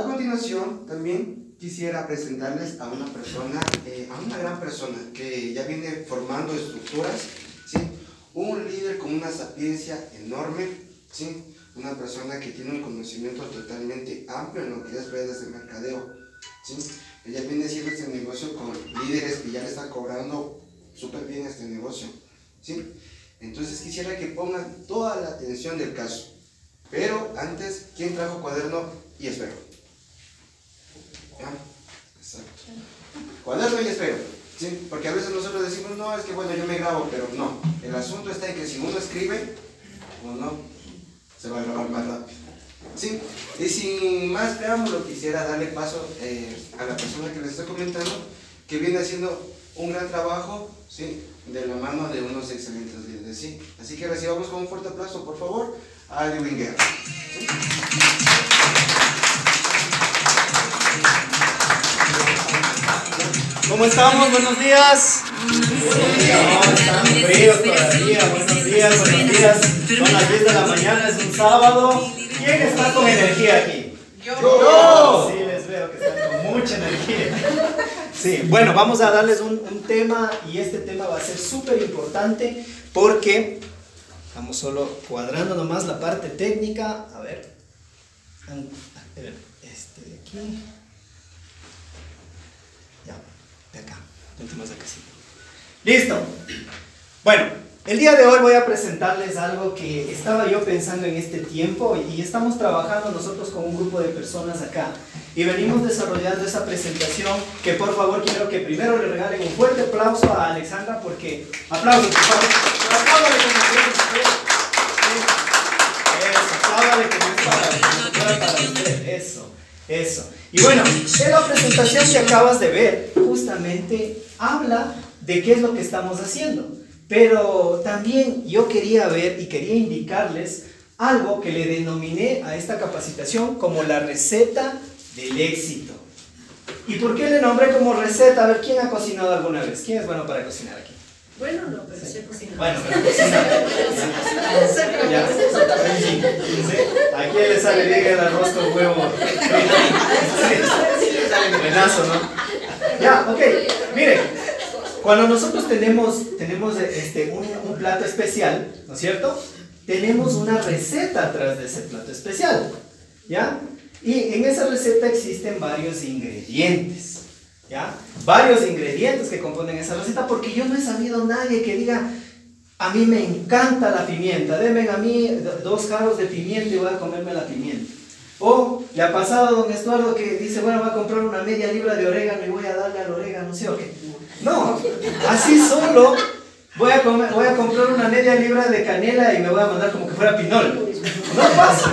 A continuación, también quisiera presentarles a una persona, eh, a una gran persona que ya viene formando estructuras, ¿sí? un líder con una sapiencia enorme, ¿sí? una persona que tiene un conocimiento totalmente amplio en lo que es redes de mercadeo. ¿sí? Ella viene haciendo este negocio con líderes que ya le están cobrando súper bien este negocio. ¿sí? Entonces quisiera que pongan toda la atención del caso. Pero antes, ¿quién trajo cuaderno y esfero? Exacto. Cuaderno y esfero. ¿sí? Porque a veces nosotros decimos, no, es que bueno, yo me grabo, pero no. El asunto está en que si uno escribe o no, se va a grabar más rápido. ¿Sí? Y sin más preámbulo, quisiera darle paso eh, a la persona que les estoy comentando, que viene haciendo un gran trabajo, ¿sí? De la mano de unos excelentes líderes, ¿sí? Así que recibamos con un fuerte aplauso, por favor, a Edwin Guerra. ¿Cómo estamos? Buenos días. están fríos todavía. Buenos días, buenos días. Son las 10 de la mañana, es un sábado. ¿Quién está con energía aquí? Yo. Sí, les veo que están con mucha energía. Sí, bueno, vamos a darles un, un tema y este tema va a ser súper importante porque estamos solo cuadrando nomás la parte técnica. A ver. Este de aquí. De acá. Últimas de acá. Listo. Bueno, el día de hoy voy a presentarles algo que estaba yo pensando en este tiempo y estamos trabajando nosotros con un grupo de personas acá y venimos desarrollando esa presentación que por favor quiero que primero le regalen un fuerte aplauso a Alexandra porque aplausos por favor eso, para usted, eso, eso. Y bueno, en la presentación que acabas de ver justamente habla de qué es lo que estamos haciendo. Pero también yo quería ver y quería indicarles algo que le denominé a esta capacitación como la receta del éxito. ¿Y por qué le nombré como receta? A ver, ¿quién ha cocinado alguna vez? ¿Quién es bueno para cocinar aquí? Bueno, no, pero sí, cocinar. Bueno, pero cocinar. ¿Ya? ¿A quién le sale bien el arroz con huevo? Buenazo, ¿no? Ya, ok. Miren, cuando nosotros tenemos, tenemos este, un, un, plato especial, ¿no es cierto? Tenemos una receta atrás de ese plato especial, ¿ya? Y en esa receta existen varios ingredientes, Varios ingredientes que componen esa receta porque yo no he sabido nadie que diga, a mí me encanta la pimienta, denme a mí dos jarros de pimienta y voy a comerme la pimienta. O le ha pasado a don Estuardo que dice, bueno, voy a comprar una media libra de orégano y voy a darle al orégano, ¿sí o qué? No, así solo voy a, voy a comprar una media libra de canela y me voy a mandar como que fuera pinol. No pasa,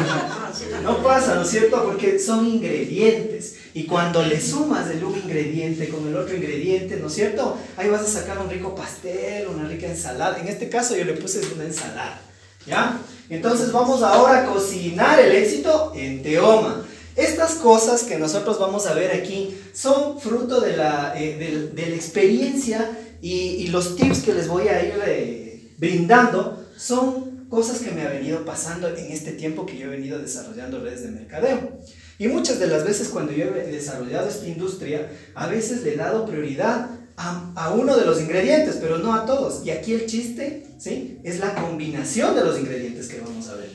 no pasa, ¿no es cierto? Porque son ingredientes. Y cuando le sumas el un ingrediente con el otro ingrediente, ¿no es cierto? Ahí vas a sacar un rico pastel, una rica ensalada. En este caso yo le puse una ensalada. ¿Ya? Entonces vamos ahora a cocinar el éxito en Teoma. Estas cosas que nosotros vamos a ver aquí son fruto de la, eh, de, la experiencia y, y, los tips que les voy a ir eh, brindando son cosas que me ha venido pasando en este tiempo que yo he venido desarrollando redes de mercadeo. Y muchas de las veces cuando yo he desarrollado esta industria, a veces le he dado prioridad a, uno de los ingredientes, pero no a todos. Y aquí el chiste, ¿sí? Es la combinación de los ingredientes que vamos a ver.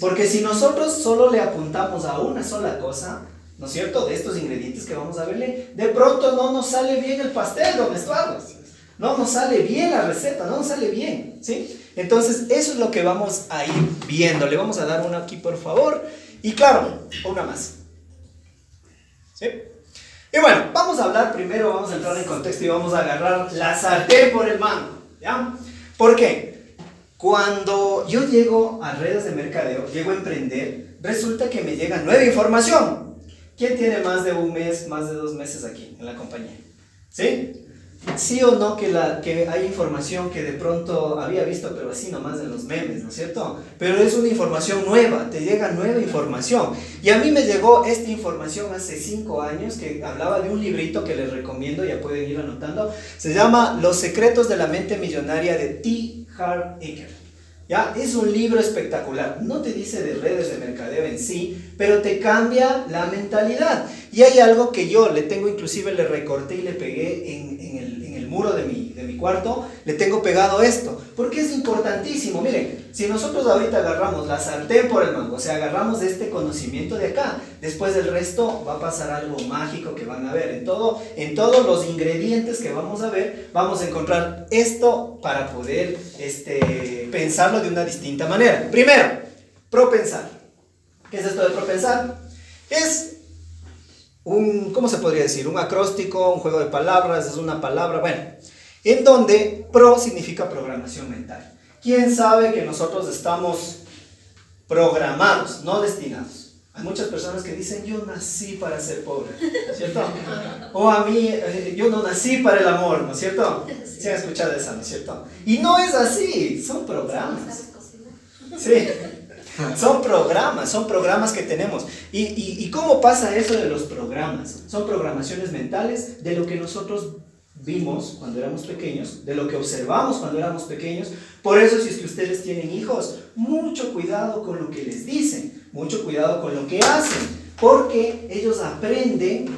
Porque si nosotros solo le apuntamos a una sola cosa, ¿no es cierto? De estos ingredientes que vamos a verle, de pronto no nos sale bien el pastel, don Estuardo. No nos sale bien la receta, no nos sale bien, ¿sí? Entonces, eso es lo que vamos a ir viendo. Le vamos a dar una aquí, por favor. Y claro, una más. ¿Sí? Y bueno, vamos a hablar primero, vamos a entrar en contexto y vamos a agarrar la sartén por el mango. ¿Ya? ¿Por qué? Cuando yo llego a redes de mercadeo, llego a emprender, resulta que me llega nueva información. ¿Quién tiene más de un mes, más de dos meses aquí en la compañía? ¿Sí? Sí o no que, la, que hay información que de pronto había visto, pero así nomás en los memes, ¿no es cierto? Pero es una información nueva, te llega nueva información. Y a mí me llegó esta información hace cinco años que hablaba de un librito que les recomiendo, ya pueden ir anotando. Se llama Los secretos de la mente millonaria de T. Harv Eker. ¿Ya? Es un libro espectacular. No te dice de redes de mercadeo en sí, pero te cambia la mentalidad. Y hay algo que yo le tengo, inclusive le recorté y le pegué en, muro de mi, de mi cuarto, le tengo pegado esto, porque es importantísimo. Miren, si nosotros ahorita agarramos la sartén por el mango, o sea, agarramos este conocimiento de acá, después del resto va a pasar algo mágico que van a ver. En, todo, en todos los ingredientes que vamos a ver, vamos a encontrar esto para poder este, pensarlo de una distinta manera. Primero, propensar. ¿Qué es esto de propensar? Es un, ¿cómo se podría decir? Un acróstico, un juego de palabras, es una palabra, bueno, en donde pro significa programación mental. ¿Quién sabe que nosotros estamos programados, no destinados? Hay muchas personas que dicen, yo nací para ser pobre, ¿cierto? O a mí, eh, yo no nací para el amor, ¿no es cierto? Se han escuchado esa, ¿no es cierto? Y no es así, son programas. Sí. Son programas, son programas que tenemos. ¿Y, y, cómo pasa eso de los programas? Son programaciones mentales de lo que nosotros vimos cuando éramos pequeños, de lo que observamos cuando éramos pequeños. Por eso si es que ustedes tienen hijos, mucho cuidado con lo que les dicen, mucho cuidado con lo que hacen, porque ellos aprenden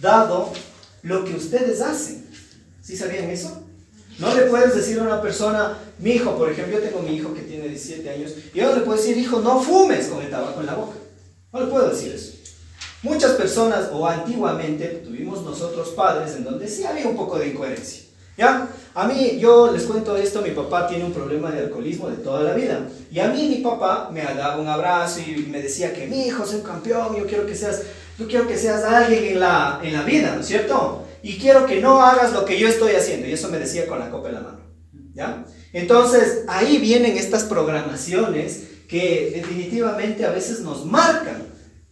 dado lo que ustedes hacen. ¿Sí sabían eso? No le puedes decir a una persona, mi hijo, por ejemplo, yo tengo mi hijo que tiene 17 años, y yo no le puedo decir, hijo, no fumes con el tabaco en la boca. No le puedo decir eso. Muchas personas, o antiguamente, tuvimos nosotros padres en donde sí había un poco de incoherencia. ¿Ya? A mí, yo les cuento esto, mi papá tiene un problema de alcoholismo de toda la vida. Y a mí mi papá me daba un abrazo y me decía que mi hijo es un campeón, yo quiero que seas, yo quiero que seas alguien en la, en la vida, ¿no es cierto? Y quiero que no hagas lo que yo estoy haciendo. Y eso me decía con la copa en la mano. ¿Ya? Entonces, ahí vienen estas programaciones que definitivamente a veces nos marcan.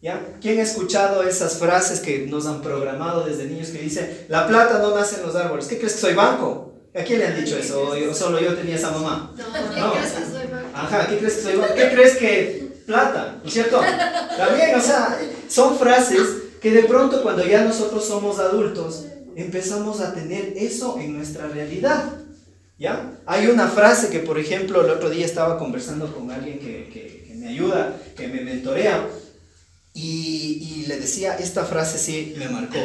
¿Ya? ¿Quién ha escuchado esas frases que nos han programado desde niños que dicen, la plata no nace en los árboles? ¿Qué crees que soy banco? ¿A quién le han dicho eso? ¿O solo yo tenía esa mamá? No, ¿qué no. crees que soy banco? Ajá, ¿qué crees que soy banco? ¿Qué crees que plata? ¿No es cierto? También, o sea, son frases que de pronto cuando ya nosotros somos adultos, empezamos a tener eso en nuestra realidad. ¿Ya? Hay una frase que, por ejemplo, el otro día estaba conversando con alguien que, que, me ayuda, que me mentorea, y, y, le decía, esta frase sí me marcó,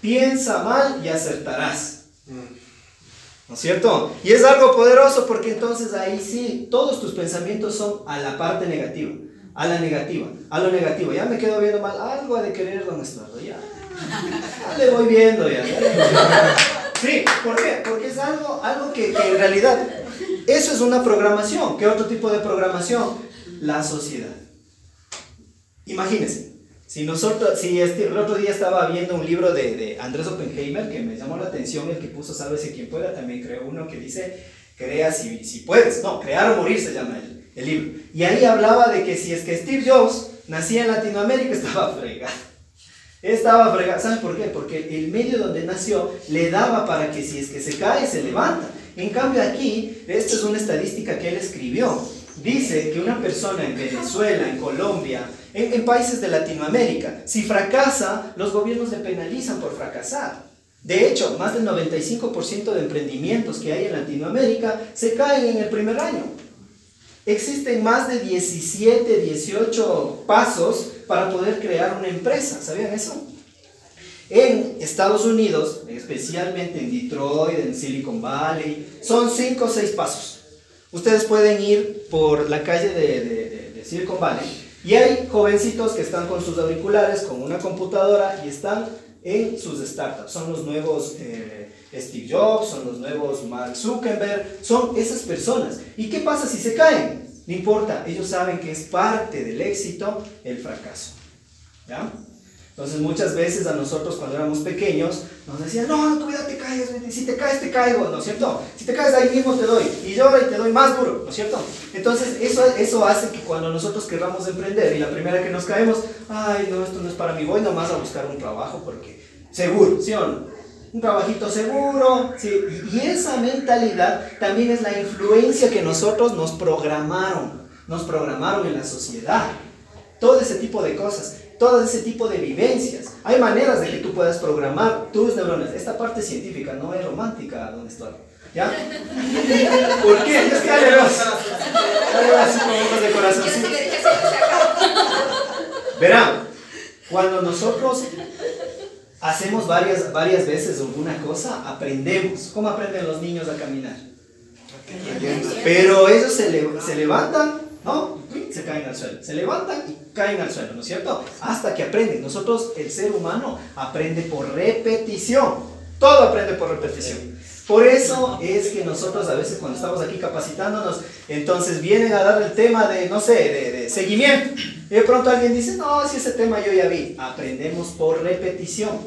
piensa mal y acertarás. ¿No es cierto? Y es algo poderoso porque entonces ahí sí, todos tus pensamientos son a la parte negativa, a la negativa, a lo negativo. Ya me quedo viendo mal, algo ha de querer don Estuardo. Ya le voy viendo ya. Sí, ¿por? Porque es algo, algo que, que en realidad, eso es una programación. ¿Qué otro tipo de programación? La sociedad. Imagínense, si nosotros, si este, el otro día estaba viendo un libro de, de Andrés Oppenheimer que me llamó la atención, el que puso Sálvese quien pueda, también creó uno que dice, crea si, si puedes, no, crear o morir se llama el, el libro. Y ahí hablaba de que si es que Steve Jobs nacía en Latinoamérica estaba fregado. Estaba fregado. ¿Sabes por qué? Porque el medio donde nació le daba para que si es que se cae, se levanta. En cambio aquí, esto es una estadística que él escribió. Dice que una persona en Venezuela, en Colombia, en, en, países de Latinoamérica, si fracasa, los gobiernos le penalizan por fracasar. De hecho, más del 95% de emprendimientos que hay en Latinoamérica se caen en el primer año. Existen más de 17, 18 pasos para poder crear una empresa. ¿Sabían eso? En Estados Unidos, especialmente en Detroit, en Silicon Valley, son 5 o 6 pasos. Ustedes pueden ir por la calle de, Silicon Valley y hay jovencitos que están con sus auriculares, con una computadora y están en sus startups. Son los nuevos eh, Steve Jobs, son los nuevos Mark Zuckerberg, son esas personas. ¿Y qué pasa si se caen? No importa, ellos saben que es parte del éxito el fracaso. ¿Ya? Entonces muchas veces a nosotros cuando éramos pequeños nos decían, no, no, cuidado, te caes, si te caes te caigo, ¿no es cierto? Si te caes ahí mismo te doy, y llora y te doy más duro, ¿no es cierto? Entonces eso, eso hace que cuando nosotros querramos emprender y la primera que nos caemos, ay, no, esto no es para mí, voy nomás a buscar un trabajo porque seguro, ¿sí o no? Un trabajito seguro, ¿sí? Y esa mentalidad también es la influencia que nosotros nos programaron, nos programaron en la sociedad. Todo ese tipo de cosas todo ese tipo de vivencias. Hay maneras de que tú puedas programar tus neuronas. Esta parte científica no es romántica, don Estuardo. ¿Ya? ¿Por qué? Es que ya le veo, ya le veo así con ojos de corazón. Verán, cuando nosotros hacemos varias, varias veces alguna cosa, aprendemos. ¿Cómo aprenden los niños a caminar? Pero ellos se, se levantan, ¿no? Se caen al suelo. Se levantan y caen al suelo, ¿no es cierto? Hasta que aprenden. Nosotros, el ser humano, aprende por repetición. Todo aprende por repetición. Por eso es que nosotros a veces cuando estamos aquí capacitándonos, entonces vienen a dar el tema de, no sé, de, seguimiento. Y de pronto alguien dice, no, si ese tema yo ya vi. Aprendemos por repetición.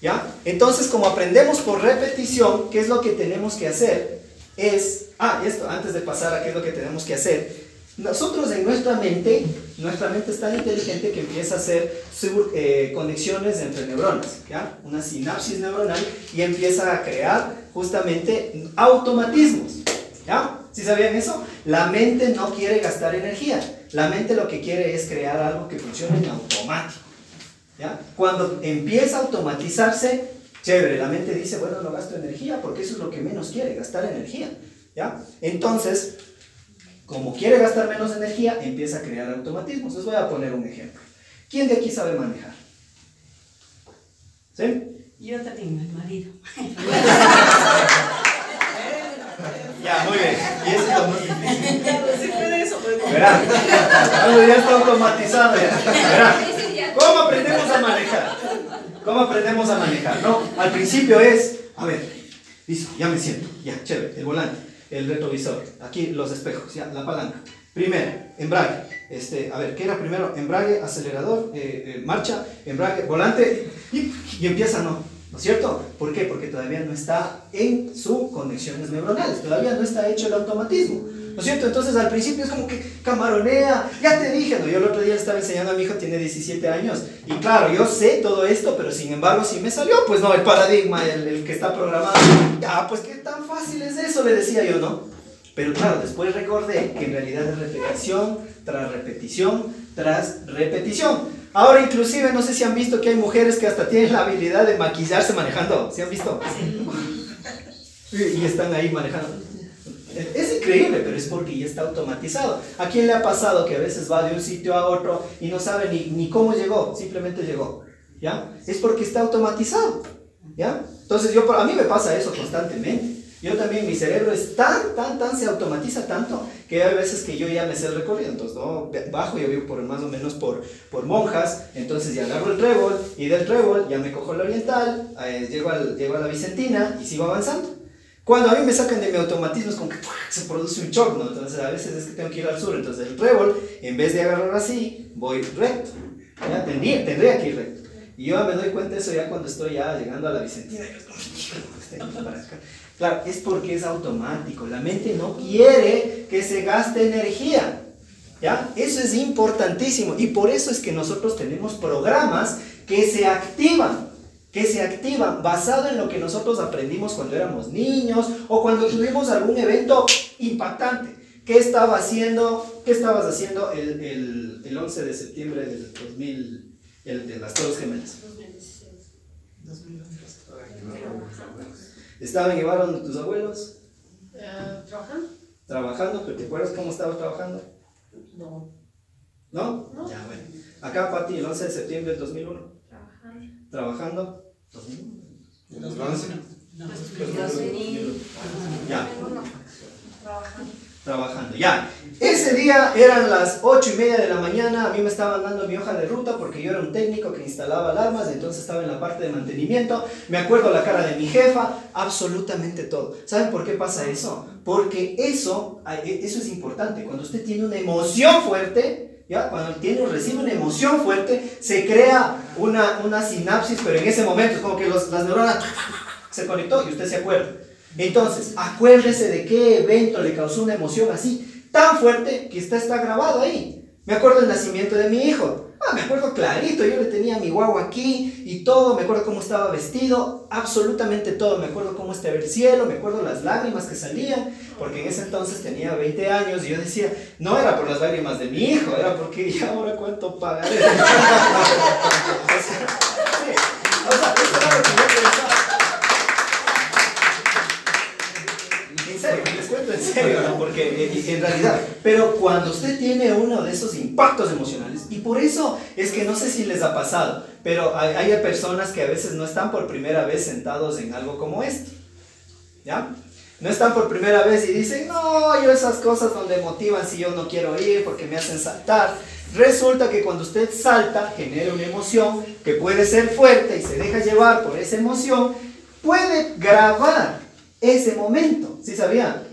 ¿Ya? Entonces, como aprendemos por repetición, ¿qué es lo que tenemos que hacer? Es, ah, esto, antes de pasar a qué es lo que tenemos que hacer, nosotros en nuestra mente, nuestra mente es tan inteligente que empieza a hacer eh, conexiones entre neuronas, ¿ya? Una sinapsis neuronal y empieza a crear justamente automatismos, ¿ya? ¿Sí sabían eso? La mente no quiere gastar energía, la mente lo que quiere es crear algo que funcione en automático, ¿ya? Cuando empieza a automatizarse, chévere, la mente dice, bueno, no gasto energía porque eso es lo que menos quiere, gastar energía, ¿ya? Entonces, como quiere gastar menos energía, empieza a crear automatismos. Les voy a poner un ejemplo. ¿Quién de aquí sabe manejar? ¿Sí? Yo también, mi marido. ya, muy bien. Y eso es lo más difícil. Verá, ya está automatizado. Verá, ¿cómo aprendemos a manejar? ¿Cómo aprendemos a manejar? No, al principio es, a ver, listo, ya me siento, ya, chévere, el volante el retrovisor, aquí los espejos, ya, la palanca. Primero, embrague. Este, a ver, ¿qué era primero? Embrague, acelerador, eh, eh, marcha, embrague, volante y, y empieza, ¿no? ¿No es cierto? ¿Por qué? Porque todavía no está en sus conexiones neuronales, todavía no está hecho el automatismo. ¿No es cierto? Entonces al principio es como que camaronea, ya te dije, ¿no? Yo el otro día estaba enseñando a mi hijo, tiene 17 años, y claro, yo sé todo esto, pero sin embargo si me salió, pues no, el paradigma, el, el que está programado, ya, pues qué tan eso, le decía yo, ¿no? Pero claro, después recordé que en realidad es repetición tras repetición tras repetición. Ahora inclusive no sé si han visto que hay mujeres que hasta tienen la habilidad de maquillarse manejando. ¿Sí han visto? Sí. Y están ahí manejando. Es increíble, pero es porque ya está automatizado. ¿A quién le ha pasado que a veces va de un sitio a otro y no sabe ni, ni cómo llegó? Simplemente llegó. ¿Ya? Es porque está automatizado. ¿Ya? Entonces yo, a mí me pasa eso constantemente. Yo también, mi cerebro es tan, tan, tan, se automatiza tanto que hay veces que yo ya me sé el recorrido. Entonces, ¿no? bajo, yo vivo por más o menos por, por monjas, entonces ya agarro el trébol y del trébol ya me cojo la oriental, eh, llego, al, llego a la Vicentina y sigo avanzando. Cuando a mí me sacan de mi automatismo es como que se produce un shock, ¿no? Entonces a veces es que tengo que ir al sur, entonces el trébol, en vez de agarrar así, voy recto. ¿ya? Tendría, tendría que ir recto. Y yo me doy cuenta de eso ya cuando estoy ya llegando a la Vicentina. Claro, es porque es automático. La mente no quiere que se gaste energía. ¿Ya? Eso es importantísimo. Y por eso es que nosotros tenemos programas que se activan que se activan basado en lo que nosotros aprendimos cuando éramos niños o cuando tuvimos algún evento impactante. ¿Qué estaba haciendo? ¿Qué estabas haciendo el, el, el 11 de septiembre del 2000, el de las Torres Gemelas? 2016. ¿Estaban llevaron tus abuelos? Uh, trabajando. Trabajando, pero ¿te acuerdas cómo estabas trabajando? No. ¿No? No. Ya, bueno. Acá, Pati, el 11 de septiembre del 2001. Trabajando. ¿Trabajando? 2011. Ya. Trabajando. Trabajando, ya. Ese día eran las 8 y media de la mañana, a mí me estaban dando mi hoja de ruta porque yo era un técnico que instalaba alarmas, entonces estaba en la parte de mantenimiento. Me acuerdo la cara de mi jefa, absolutamente todo. ¿Saben por qué pasa eso? Porque eso, eso es importante. Cuando usted tiene una emoción fuerte, ¿ya? Cuando tiene, recibe una emoción fuerte, se crea una, una sinapsis, pero en ese momento es como que los, las neuronas se conectó y usted se acuerda. Entonces, acuérdese de qué evento le causó una emoción así, tan fuerte que está, está grabado ahí. Me acuerdo del nacimiento de mi hijo. Ah, me acuerdo clarito, yo le tenía mi guagua aquí y todo, me acuerdo cómo estaba vestido, absolutamente todo, me acuerdo cómo estaba el cielo, me acuerdo las lágrimas que salían, porque en ese entonces tenía 20 años y yo decía, no era por las lágrimas de mi hijo, era porque ya ahora cuánto pagaré. o sea, sí, o sea, eso era lo que yo pensaba. Pero cuando usted tiene uno de esos impactos emocionales, y por eso es que no sé si les ha pasado, pero hay, hay personas que a veces no están por primera vez sentados en algo como esto. ¿Ya? No están por primera vez y dicen, no, yo esas cosas donde motivan si yo no quiero ir porque me hacen saltar. Resulta que cuando usted salta, genera una emoción que puede ser fuerte y se deja llevar por esa emoción, puede grabar ese momento. ¿Sí sabían?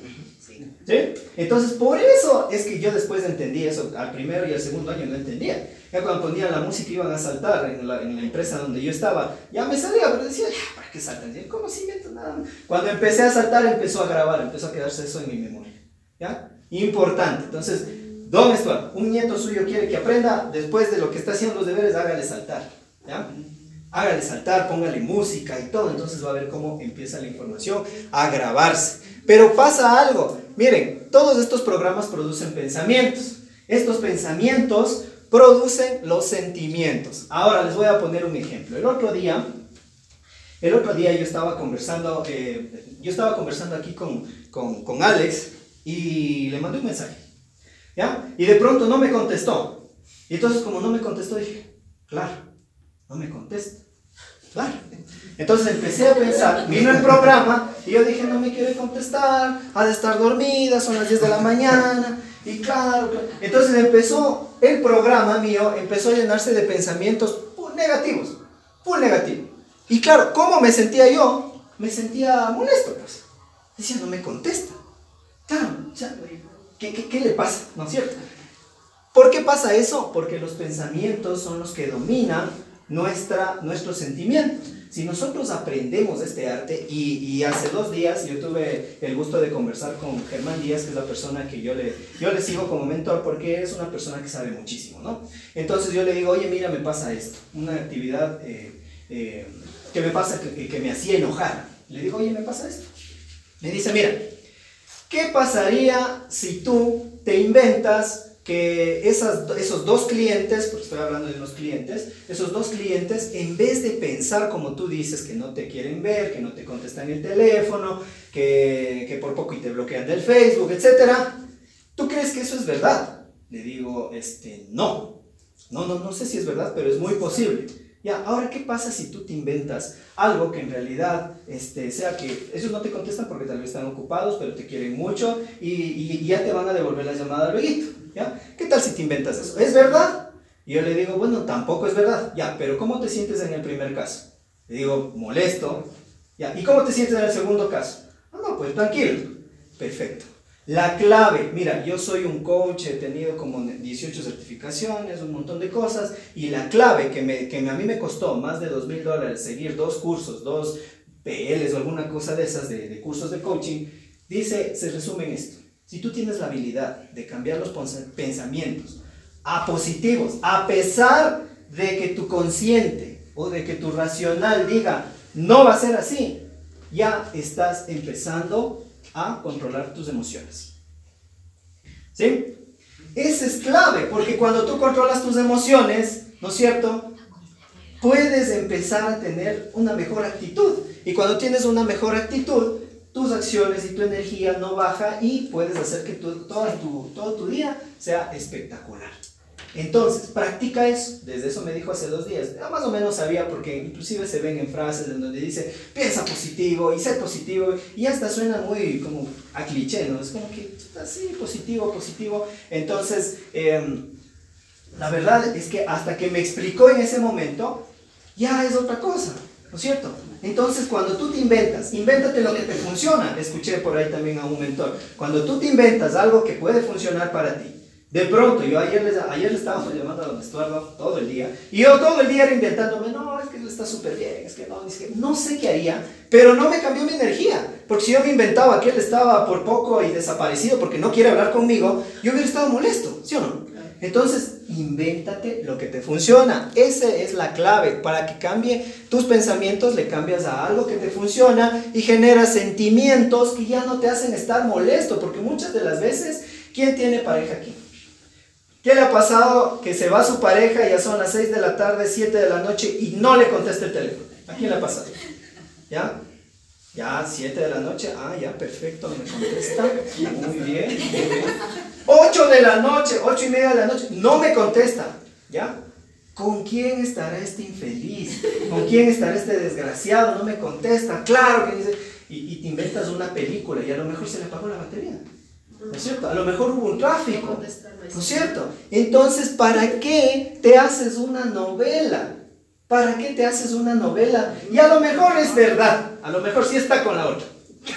Entonces, por eso es que yo después entendí eso. Al primero y al segundo año no entendía. Ya cuando ponían la música iban a saltar en la, empresa donde yo estaba, ya me salía, pero decía, ¿para qué saltan? ¿Cómo si invento nada? Cuando empecé a saltar, empezó a grabar, empezó a quedarse eso en mi memoria. ¿Ya? Importante. Entonces, Don Stuart, un nieto suyo quiere que aprenda, después de lo que está haciendo los deberes, hágale saltar. ¿Ya? Hágale saltar, póngale música y todo, entonces va a ver cómo empieza la información a grabarse. Pero pasa algo, miren, todos estos programas producen pensamientos. Estos pensamientos producen los sentimientos. Ahora les voy a poner un ejemplo. El otro día, el otro día yo estaba conversando, eh, yo estaba conversando aquí con, con, con Alex y le mandé un mensaje. ¿Ya? Y de pronto no me contestó. Y entonces como no me contestó dije, claro, no me contesta. Claro. Entonces empecé a pensar, vino el programa y yo dije, no me quiere contestar, ha de estar dormida, son las 10 de la mañana. Y claro, entonces empezó el programa mío, empezó a llenarse de pensamientos negativos, full negativo. Y claro, ¿cómo me sentía yo? Me sentía molesto, pues. Decía, no me contesta. Claro, ¿qué, le pasa? ¿No es cierto? ¿Por qué pasa eso? Porque los pensamientos son los que dominan nuestros sentimientos. Si nosotros aprendemos este arte, y, hace dos días yo tuve el gusto de conversar con Germán Díaz, que es la persona que yo le, yo le sigo como mentor, porque es una persona que sabe muchísimo, ¿no? Entonces yo le digo, oye, mira, me pasa esto, una actividad eh, eh, que me pasa, que, que me hacía enojar. Le digo, oye, me pasa esto. Me dice, mira, ¿qué pasaría si tú te inventas que esas, esos dos clientes, porque estoy hablando de unos clientes, esos dos clientes, en vez de pensar como tú dices, que no te quieren ver, que no te contestan el teléfono, que, que por poco y te bloquean del Facebook, etc., ¿tú crees que eso es verdad? Le digo, este, no. No, no, no sé si es verdad, pero es muy posible. Ya, ahora, ¿qué pasa si tú te inventas algo que en realidad este, sea que ellos no te contestan porque tal vez están ocupados, pero te quieren mucho y, ya te van a devolver la llamada luego? ¿Ya? ¿Qué tal si te inventas eso? ¿Es verdad? Y yo le digo, bueno, tampoco es verdad. Ya, pero ¿cómo te sientes en el primer caso? Le digo, molesto. Ya, ¿y cómo te sientes en el segundo caso? Ah, no, pues tranquilo. Perfecto. La clave, mira, yo soy un coach, he tenido como 18 certificaciones, un montón de cosas, y la clave que, me, que a mí me costó más de 2 mil dólares seguir dos cursos, dos PLs o alguna cosa de esas de, de cursos de coaching, dice, se resume en esto. Si tú tienes la habilidad de cambiar los pensamientos a positivos, a pesar de que tu consciente o de que tu racional diga, no va a ser así, ya estás empezando a controlar tus emociones. ¿Sí? Eso es clave, porque cuando tú controlas tus emociones, ¿no es cierto? Puedes empezar a tener una mejor actitud. Y cuando tienes una mejor actitud, tus acciones y tu energía no baja y puedes hacer que todo, tu, todo tu día sea espectacular. Entonces, practica eso. Desde eso me dijo hace dos días. Ya más o menos sabía porque inclusive se ven en frases en donde dice, piensa positivo y sé positivo. Y hasta suena muy como a cliché, ¿no? Es como que así, positivo, positivo. Entonces, eh, la verdad es que hasta que me explicó en ese momento, ya es otra cosa, ¿no es cierto? Entonces, cuando tú te inventas, invéntate lo que te funciona. Escuché por ahí también a un mentor. Cuando tú te inventas algo que puede funcionar para ti, de pronto, yo ayer les, ayer les estábamos llamando a don Estuardo todo el día, y yo todo el día era intentándome, no, es que está súper bien, es que no, es que no sé qué haría, pero no me cambió mi energía, porque si yo me inventaba que él estaba por poco y desaparecido porque no quiere hablar conmigo, yo hubiera estado molesto, ¿sí o no? Entonces, invéntate lo que te funciona. Esa es la clave. Para que cambie tus pensamientos, le cambias a algo que te funciona y generas sentimientos que ya no te hacen estar molesto. Porque muchas de las veces, ¿quién tiene pareja aquí? ¿Qué le ha pasado que se va su pareja y ya son las 6 de la tarde, 7 de la noche y no le contesta el teléfono? ¿A quién le ha pasado? ¿Ya? Ya, 7 de la noche, ah, ya, perfecto, me contesta. Muy bien, muy bien. 8 de la noche, 8 y media de la noche, no me contesta, ¿ya? ¿Con quién estará este infeliz? ¿Con quién estará este desgraciado? No me contesta. Claro que dice. Y, y te inventas una película y a lo mejor se le apagó la batería. ¿No es cierto? A lo mejor hubo un tráfico. ¿No es cierto? Entonces, ¿para qué te haces una novela? ¿Para qué te haces una novela? Y a lo mejor es verdad. A lo mejor sí está con la otra.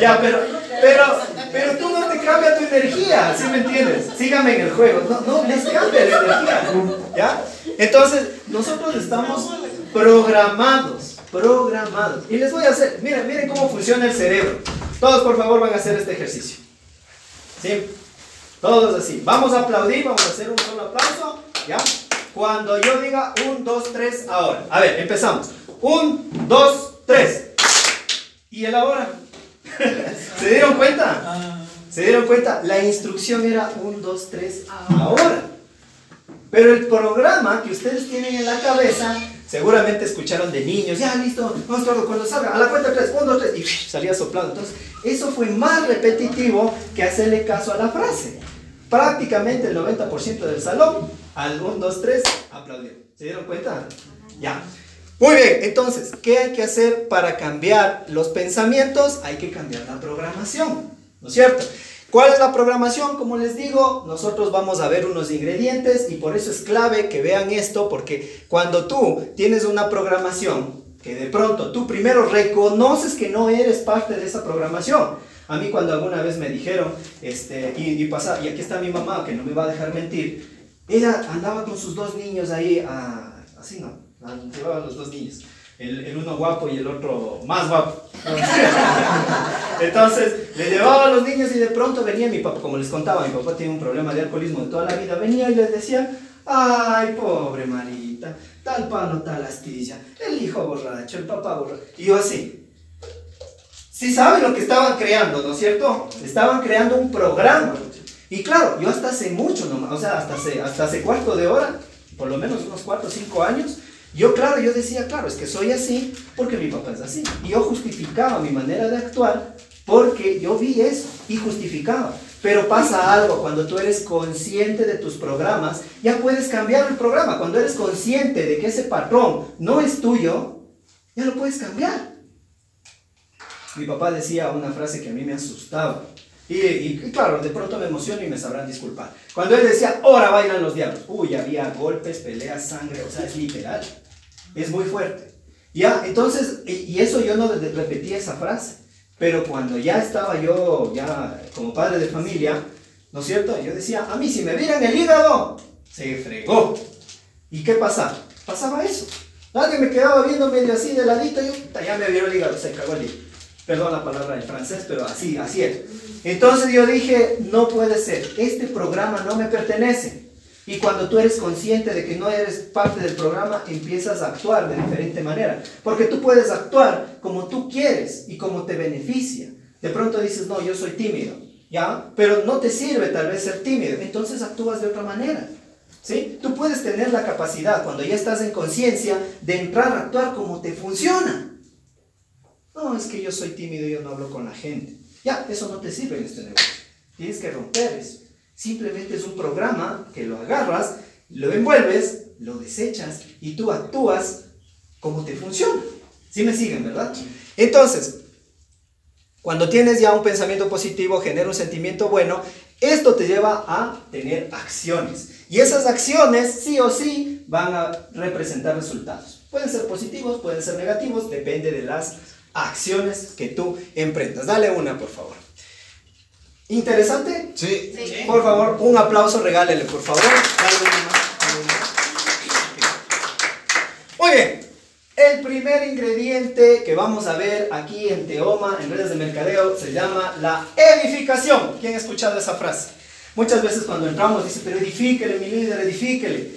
ya, pero, pero, pero tú no te cambia tu energía, ¿sí me entiendes? Sígame en el juego, no, no les cambia la energía, ¿ya? Entonces, nosotros estamos programados, programados. Y les voy a hacer, miren, miren cómo funciona el cerebro. Todos, por favor, van a hacer este ejercicio. ¿Sí? Todos así. Vamos a aplaudir, vamos a hacer un solo aplauso, ¿ya? Cuando yo diga un, dos, tres, ahora. A ver, empezamos. Un, dos, tres. ¿Y el ahora? ¿Se dieron cuenta? ¿Se dieron cuenta? La instrucción era un, dos, tres, ahora. Pero el programa que ustedes tienen en la cabeza, seguramente escucharon de niños, ya listo, vamos todo, cuando salga, a la cuenta tres, un, dos, tres, y salía soplando. Entonces, eso fue más repetitivo que hacerle caso a la frase. Prácticamente el 90% del salón, al 1, 2, 3, aplaudió. ¿Se dieron cuenta? Ya. Muy bien, entonces, ¿qué hay que hacer para cambiar los pensamientos? Hay que cambiar la programación, ¿no es cierto? ¿Cuál es la programación? Como les digo, nosotros vamos a ver unos ingredientes y por eso es clave que vean esto, porque cuando tú tienes una programación, que de pronto tú primero reconoces que no eres parte de esa programación. A mí cuando alguna vez me dijeron, este, y, y, pasa, y aquí está mi mamá, que no me va a dejar mentir, ella andaba con sus dos niños ahí, a, así no, llevaba los dos niños. El, uno guapo y el otro más guapo. Entonces, le llevaba a los niños y de pronto venía mi papá, como les contaba, mi papá tiene un problema de alcoholismo de toda la vida, venía y les decía, ay, pobre Marita, tal palo, tal astilla, el hijo borracho, el papá borracho. Y yo así. Sí saben lo que estaban creando, ¿no es cierto? Estaban creando un programa. Y claro, yo hasta hace mucho, nomás, o sea, hasta hace, hasta hace cuarto de hora, por lo menos unos cuatro o cinco años, yo, claro, yo decía, claro, es que soy así porque mi papá es así. Y yo justificaba mi manera de actuar porque yo vi eso y justificaba. Pero pasa algo, cuando tú eres consciente de tus programas, ya puedes cambiar el programa. Cuando eres consciente de que ese patrón no es tuyo, ya lo puedes cambiar. Mi papá decía una frase que a mí me asustaba. Y, y, claro, de pronto me emociono y me sabrán disculpar. Cuando él decía, ahora bailan los diablos. Uy, había golpes, peleas, sangre, o sea, es literal. Es muy fuerte. Ya, entonces, y, y eso yo no repetía esa frase. Pero cuando ya estaba yo, ya como padre de familia, ¿no es cierto? Yo decía, a mí si me vieran el hígado, se fregó. ¿Y qué pasaba? Pasaba eso. Alguien me quedaba viendo medio así de ladito, yo, ya me vieron el hígado, se cagó el hígado. Perdón la palabra en francés, pero así, así es. Entonces yo dije, no puede ser, este programa no me pertenece. Y cuando tú eres consciente de que no eres parte del programa, empiezas a actuar de diferente manera. Porque tú puedes actuar como tú quieres y como te beneficia. De pronto dices, no, yo soy tímido, ¿ya? Pero no te sirve tal vez ser tímido, entonces actúas de otra manera. ¿Sí? Tú puedes tener la capacidad, cuando ya estás en conciencia, de entrar a actuar como te funciona. No, es que yo soy tímido y yo no hablo con la gente. Ya, eso no te sirve en este negocio. Tienes que romper eso. Simplemente es un programa que lo agarras, lo envuelves, lo desechas y tú actúas como te funciona. ¿Sí me siguen, verdad? Entonces, cuando tienes ya un pensamiento positivo, genera un sentimiento bueno, esto te lleva a tener acciones. Y esas acciones, sí o sí, van a representar resultados. Pueden ser positivos, pueden ser negativos, depende de las acciones que tú emprendas. Dale una, por favor. ¿Interesante? Sí. Sí. Por favor, un aplauso, regálele, por favor. Dale una. Muy bien. El primer ingrediente que vamos a ver aquí en Teoma, en redes de mercadeo, se llama la edificación. ¿Quién ha escuchado esa frase? Muchas veces cuando entramos dice, pero edifíquele, mi líder, edifíquele.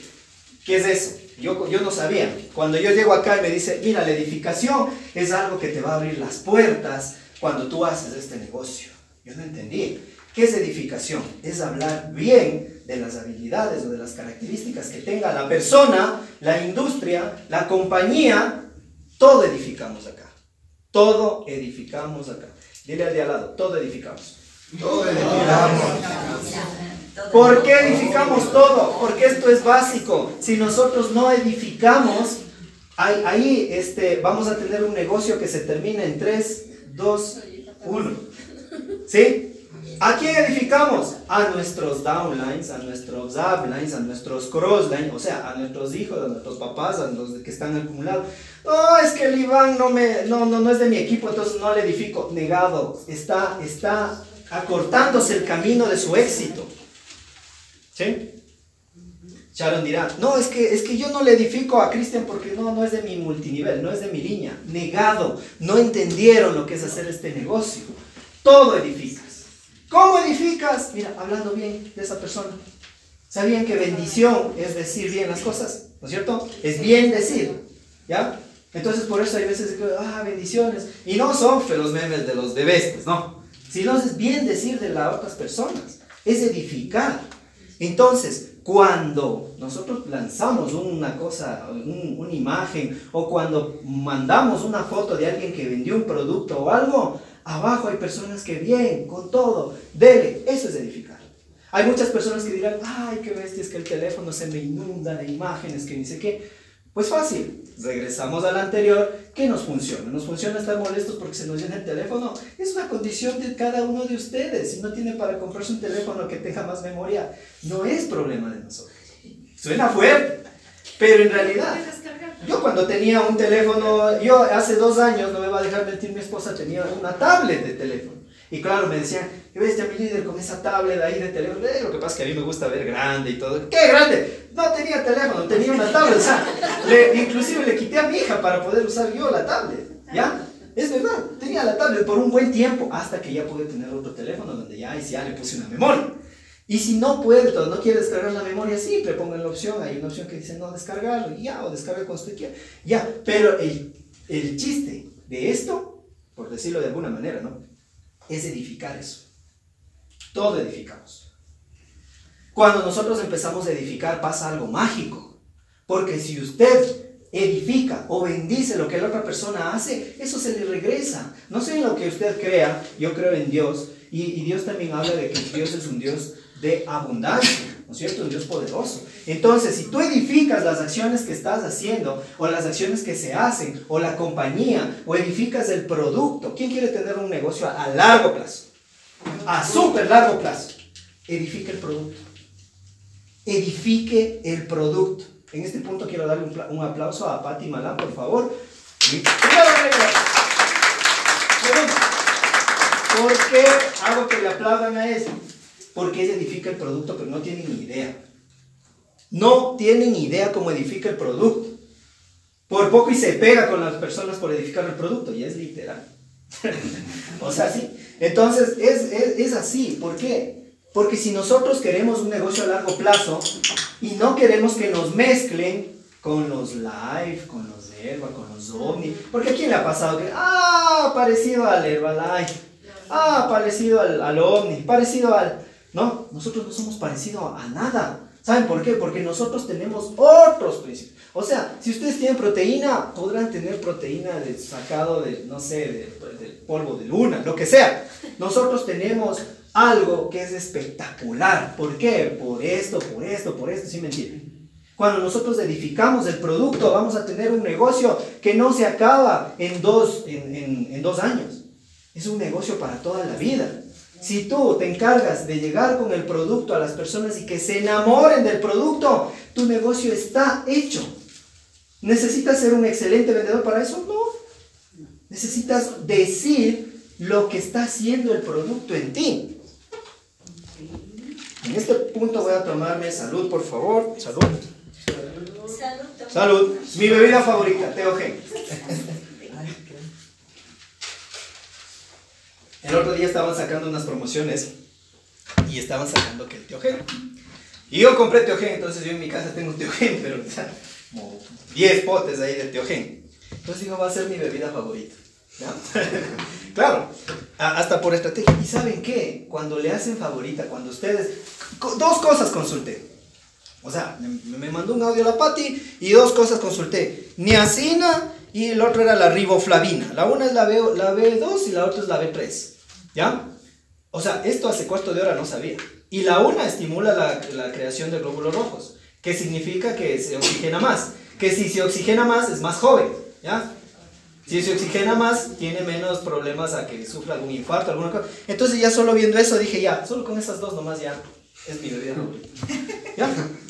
¿Qué es eso? Yo, yo no sabía. Cuando yo llego acá y me dice, mira, la edificación es algo que te va a abrir las puertas cuando tú haces este negocio. Yo no entendí. ¿Qué es edificación? Es hablar bien de las habilidades o de las características que tenga la persona, la industria, la compañía. Todo edificamos acá. Todo edificamos acá. Dile al de al lado, todo edificamos. Todo edificamos. ¿Por qué edificamos todo? Porque esto es básico. Si nosotros no edificamos, ahí, este, vamos a tener un negocio que se termina en 3, 2, 1. ¿Sí? ¿A quién edificamos? A nuestros downlines, a nuestros uplines, a nuestros crosslines, o sea, a nuestros hijos, a nuestros papás, a los que están acumulados. No, es que el Iván no, me, no, no, no es de mi equipo, entonces no le edifico. Negado, está, está acortándose el camino de su éxito. ¿Sí? Sharon dirá, no, es que, es que yo no le edifico a Cristian porque no, no es de mi multinivel, no es de mi línea. Negado, no entendieron lo que es hacer este negocio. Todo edificas. ¿Cómo edificas? Mira, hablando bien de esa persona. ¿Sabían que bendición es decir bien las cosas? ¿No es cierto? Es bien decir. ¿Ya? Entonces por eso hay veces que, ah, bendiciones. Y no son los memes de los bebés, pues no. Sino es bien decir de las otras personas. Es edificar. Entonces, cuando nosotros lanzamos una cosa, una imagen, o cuando mandamos una foto de alguien que vendió un producto o algo, abajo hay personas que bien, con todo, dele, eso es edificar. Hay muchas personas que dirán, ay, qué bestia, es que el teléfono se me inunda de imágenes, que ni sé qué. Pues fácil, regresamos al anterior, ¿qué nos funciona? ¿Nos funciona estar molestos porque se nos llena el teléfono? Es una condición de cada uno de ustedes. Si no tiene para comprarse un teléfono que tenga más memoria, no es problema de nosotros. Suena fuerte, pero en realidad, yo cuando tenía un teléfono, yo hace dos años, no me va a dejar mentir mi esposa, tenía una tablet de teléfono. Y claro, me decían, ¿qué ves ya mi líder con esa tablet ahí de teléfono? Eh, lo que pasa es que a mí me gusta ver grande y todo. ¿Qué grande? No tenía teléfono, tenía una tablet. O sea, inclusive le quité a mi hija para poder usar yo la tablet. ¿Ya? Es verdad, tenía la tablet por un buen tiempo, hasta que ya pude tener otro teléfono donde ya, y ya le puse una memoria. Y si no puede, no quiere descargar la memoria, siempre pongan la opción, hay una opción que dice no descargarlo, y ya, o descarga cuando usted quiera. Ya, pero el, el chiste de esto, por decirlo de alguna manera, ¿no? es edificar eso. Todo edificamos. Cuando nosotros empezamos a edificar pasa algo mágico. Porque si usted edifica o bendice lo que la otra persona hace, eso se le regresa. No sé en lo que usted crea, yo creo en Dios. Y, y Dios también habla de que Dios es un Dios de abundancia, ¿no es cierto? Un Dios poderoso. Entonces, si tú edificas las acciones que estás haciendo, o las acciones que se hacen, o la compañía, o edificas el producto, ¿quién quiere tener un negocio a, largo plazo? A súper largo plazo. Edifique el producto. Edifique el producto. En este punto quiero darle un, aplauso a Patti Malán, por favor. ¿Por qué hago que le aplaudan a eso? porque ella edifica el producto, pero no tienen ni idea. No tienen idea cómo edifica el producto. Por poco y se pega con las personas por edificar el producto, y es literal. o sea, sí. Entonces, es, es así. ¿Por qué? Porque si nosotros queremos un negocio a largo plazo y no queremos que nos mezclen con los live, con los Herba, con los Omni, porque a quién le ha pasado que, ah, parecido al Herbalife, ah, parecido al, al Omni, parecido al... No, nosotros no somos parecidos a nada. ¿Saben por qué? Porque nosotros tenemos otros principios. O sea, si ustedes tienen proteína, podrán tener proteína de, sacado de, no sé, pues, del polvo de luna, lo que sea. Nosotros tenemos algo que es espectacular. ¿Por qué? Por esto, por esto, por esto, sin mentir. Cuando nosotros edificamos el producto, vamos a tener un negocio que no se acaba en dos, en, en dos años. Es un negocio para toda la vida. Si tú te encargas de llegar con el producto a las personas y que se enamoren del producto, tu negocio está hecho. ¿Necesitas ser un excelente vendedor para eso? No. Necesitas decir lo que está haciendo el producto en ti. En este punto voy a tomarme salud, por favor. Salud. Salud. Salud. Mi bebida favorita, Teogen. El otro día estaban sacando unas promociones y estaban sacando que el teogen. Y yo compré teogen, entonces yo en mi casa tengo teogen, pero como 10 potes ahí de teogen. Entonces digo, va a ser mi bebida favorita. claro, hasta por estrategia. ¿Y saben qué? Cuando le hacen favorita, cuando ustedes... Dos cosas consulté. O sea, me, mandó un audio la Patti y dos cosas consulté. Niacina y el otro era la riboflavina. La una es la, B, la B2 y la otra es la B3. ¿Ya? O sea, esto hace cuarto de hora no sabía. Y la una estimula la, la creación de glóbulos rojos, que significa que se oxigena más. Que si se oxigena más es más joven, ¿ya? Si se oxigena más, tiene menos problemas a que sufra algún infarto, alguna cosa. Entonces ya solo viendo eso dije, ya, solo con esas dos nomás ya es mi bebida. ¿Ya?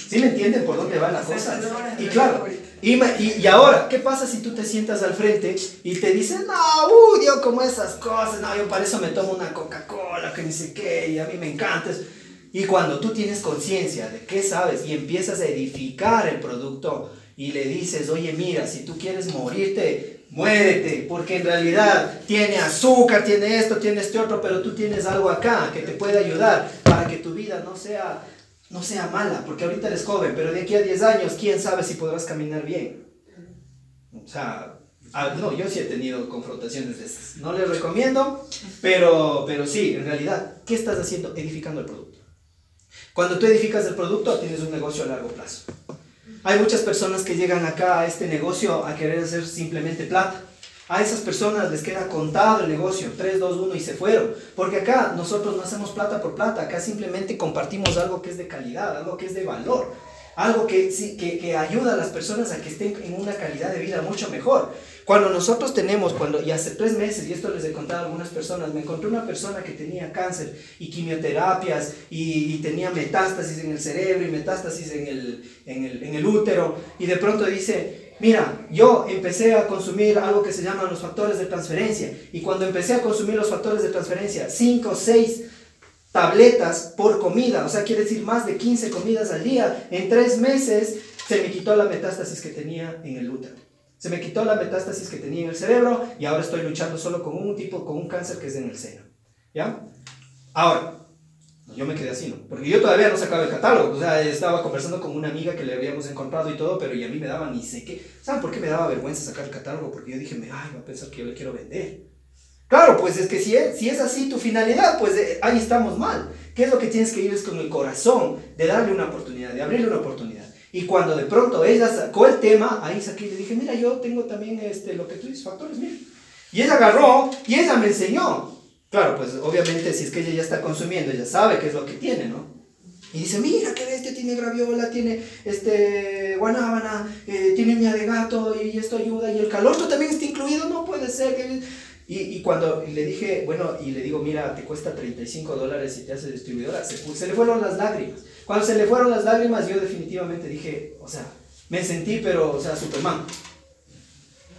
¿Sí me entienden por dónde va la cosa? Y claro, y, y, y ahora, ¿qué pasa si tú te sientas al frente y te dicen, no, uy, yo como esas cosas, no, yo para eso me tomo una Coca-Cola, que ni sé qué, y a mí me encanta eso"? Y cuando tú tienes conciencia de qué sabes y empiezas a edificar el producto y le dices, oye, mira, si tú quieres morirte, muérete, porque en realidad tiene azúcar, tiene esto, tiene este otro, pero tú tienes algo acá que te puede ayudar para que tu vida no sea, no sea mala, porque ahorita eres joven, pero de aquí a 10 años, quién sabe si podrás caminar bien. O sea, ah, no, yo sí he tenido confrontaciones de esas. No les recomiendo, pero, pero sí, en realidad, ¿qué estás haciendo? Edificando el producto. Cuando tú edificas el producto, tienes un negocio a largo plazo. Hay muchas personas que llegan acá a este negocio a querer hacer simplemente plata. A esas personas les queda contado el negocio, 3, 2, 1 y se fueron. Porque acá nosotros no hacemos plata por plata, acá simplemente compartimos algo que es de calidad, algo que es de valor, algo que, que, que ayuda a las personas a que estén en una calidad de vida mucho mejor. Cuando nosotros tenemos, cuando, y hace tres meses, y esto les he contado a algunas personas, me encontré una persona que tenía cáncer y quimioterapias y, tenía metástasis en el cerebro y metástasis en el, en, el, en el útero, y de pronto dice, mira, yo empecé a consumir algo que se llaman los factores de transferencia, y cuando empecé a consumir los factores de transferencia, 5 o 6 tabletas por comida, o sea, quiere decir más de 15 comidas al día, en tres meses se me quitó la metástasis que tenía en el útero. Se me quitó la metástasis que tenía en el cerebro y ahora estoy luchando solo con un tipo, con un cáncer que es en el seno. ¿Ya? Ahora, yo me quedé así, ¿no? Porque yo todavía no sacaba el catálogo. O sea, estaba conversando con una amiga que le habíamos encontrado y todo, pero y a mí me daba ni sé qué. ¿Saben por qué me daba vergüenza sacar el catálogo? Porque yo dije, ay, va a pensar que yo le quiero vender. Claro, pues es que si es, si es así tu finalidad, pues eh, ahí estamos mal. ¿Qué es lo que tienes que ir? Es con el corazón, de darle una oportunidad, de abrirle una oportunidad. Y cuando de pronto ella sacó el tema, ahí saqué y le dije, mira, yo tengo también este, lo que tú dices, factores, mira. Y ella agarró y ella me enseñó. Claro, pues obviamente si es que ella ya está consumiendo, ella sabe qué es lo que tiene, ¿no? Y dice, mira, qué bestia, tiene graviola, tiene este, guanábana, eh, tiene uña de gato y esto ayuda, y el calostro también está incluido, no puede ser que... Y, y cuando le dije, bueno, y le digo, mira, te cuesta 35 dólares y te hace distribuidora, se, se le fueron las lágrimas. Cuando se le fueron las lágrimas, yo definitivamente dije, o sea, me sentí, pero, o sea, Superman.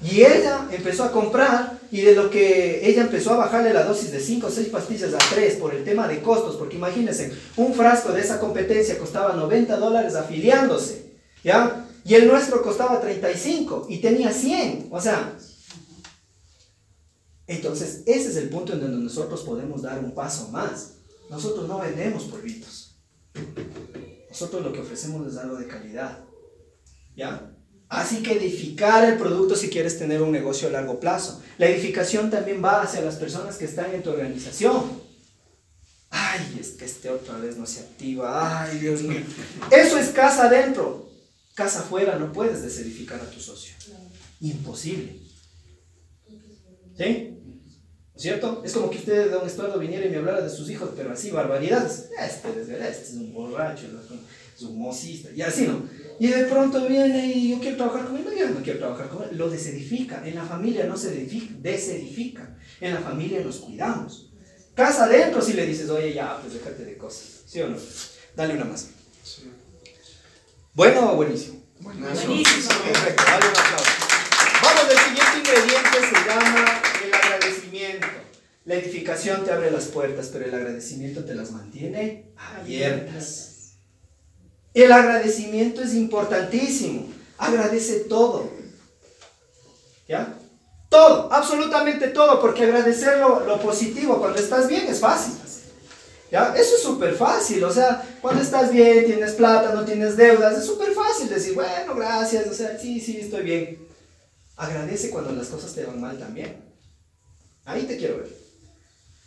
Y ella empezó a comprar y de lo que ella empezó a bajarle la dosis de 5 o 6 pastillas a 3 por el tema de costos, porque imagínense, un frasco de esa competencia costaba 90 dólares afiliándose, ¿ya? Y el nuestro costaba 35 y tenía 100, o sea... Entonces, ese es el punto en donde nosotros podemos dar un paso más. Nosotros no vendemos polvitos. Nosotros lo que ofrecemos es algo de calidad. ¿Ya? Así que edificar el producto si quieres tener un negocio a largo plazo. La edificación también va hacia las personas que están en tu organización. Ay, es que este otra vez no se activa. Ay, Dios mío. Eso es casa adentro. Casa afuera no puedes desedificar a tu socio. Imposible. ¿Sí? ¿No es cierto? Es como que usted, don Estuardo, viniera y me hablara de sus hijos, pero así, barbaridades. Este, desde- este es un borracho, es un mocista, y así, ¿no? Y de pronto viene y yo quiero trabajar con él, no, yo no quiero trabajar con él. Lo desedifica. En la familia no se edifica, desedifica. En la familia nos cuidamos. Casa adentro si le dices, oye, ya, pues déjate de cosas. ¿Sí o no? Dale una más. ¿Bueno o buenísimo? Buenísimo. Perfecto, dale un aplauso. Vamos, el siguiente ingrediente se llama agradecimiento. La edificación te abre las puertas, pero el agradecimiento te las mantiene abiertas. El agradecimiento es importantísimo. Agradece todo. ¿Ya? Todo, absolutamente todo, porque agradecer lo, lo positivo cuando estás bien es fácil. ¿Ya? Eso es súper fácil, o sea, cuando estás bien, tienes plata, no tienes deudas, es súper fácil decir, bueno, gracias, o sea, sí, sí, estoy bien. Agradece cuando las cosas te van mal también. Ahí te quiero ver.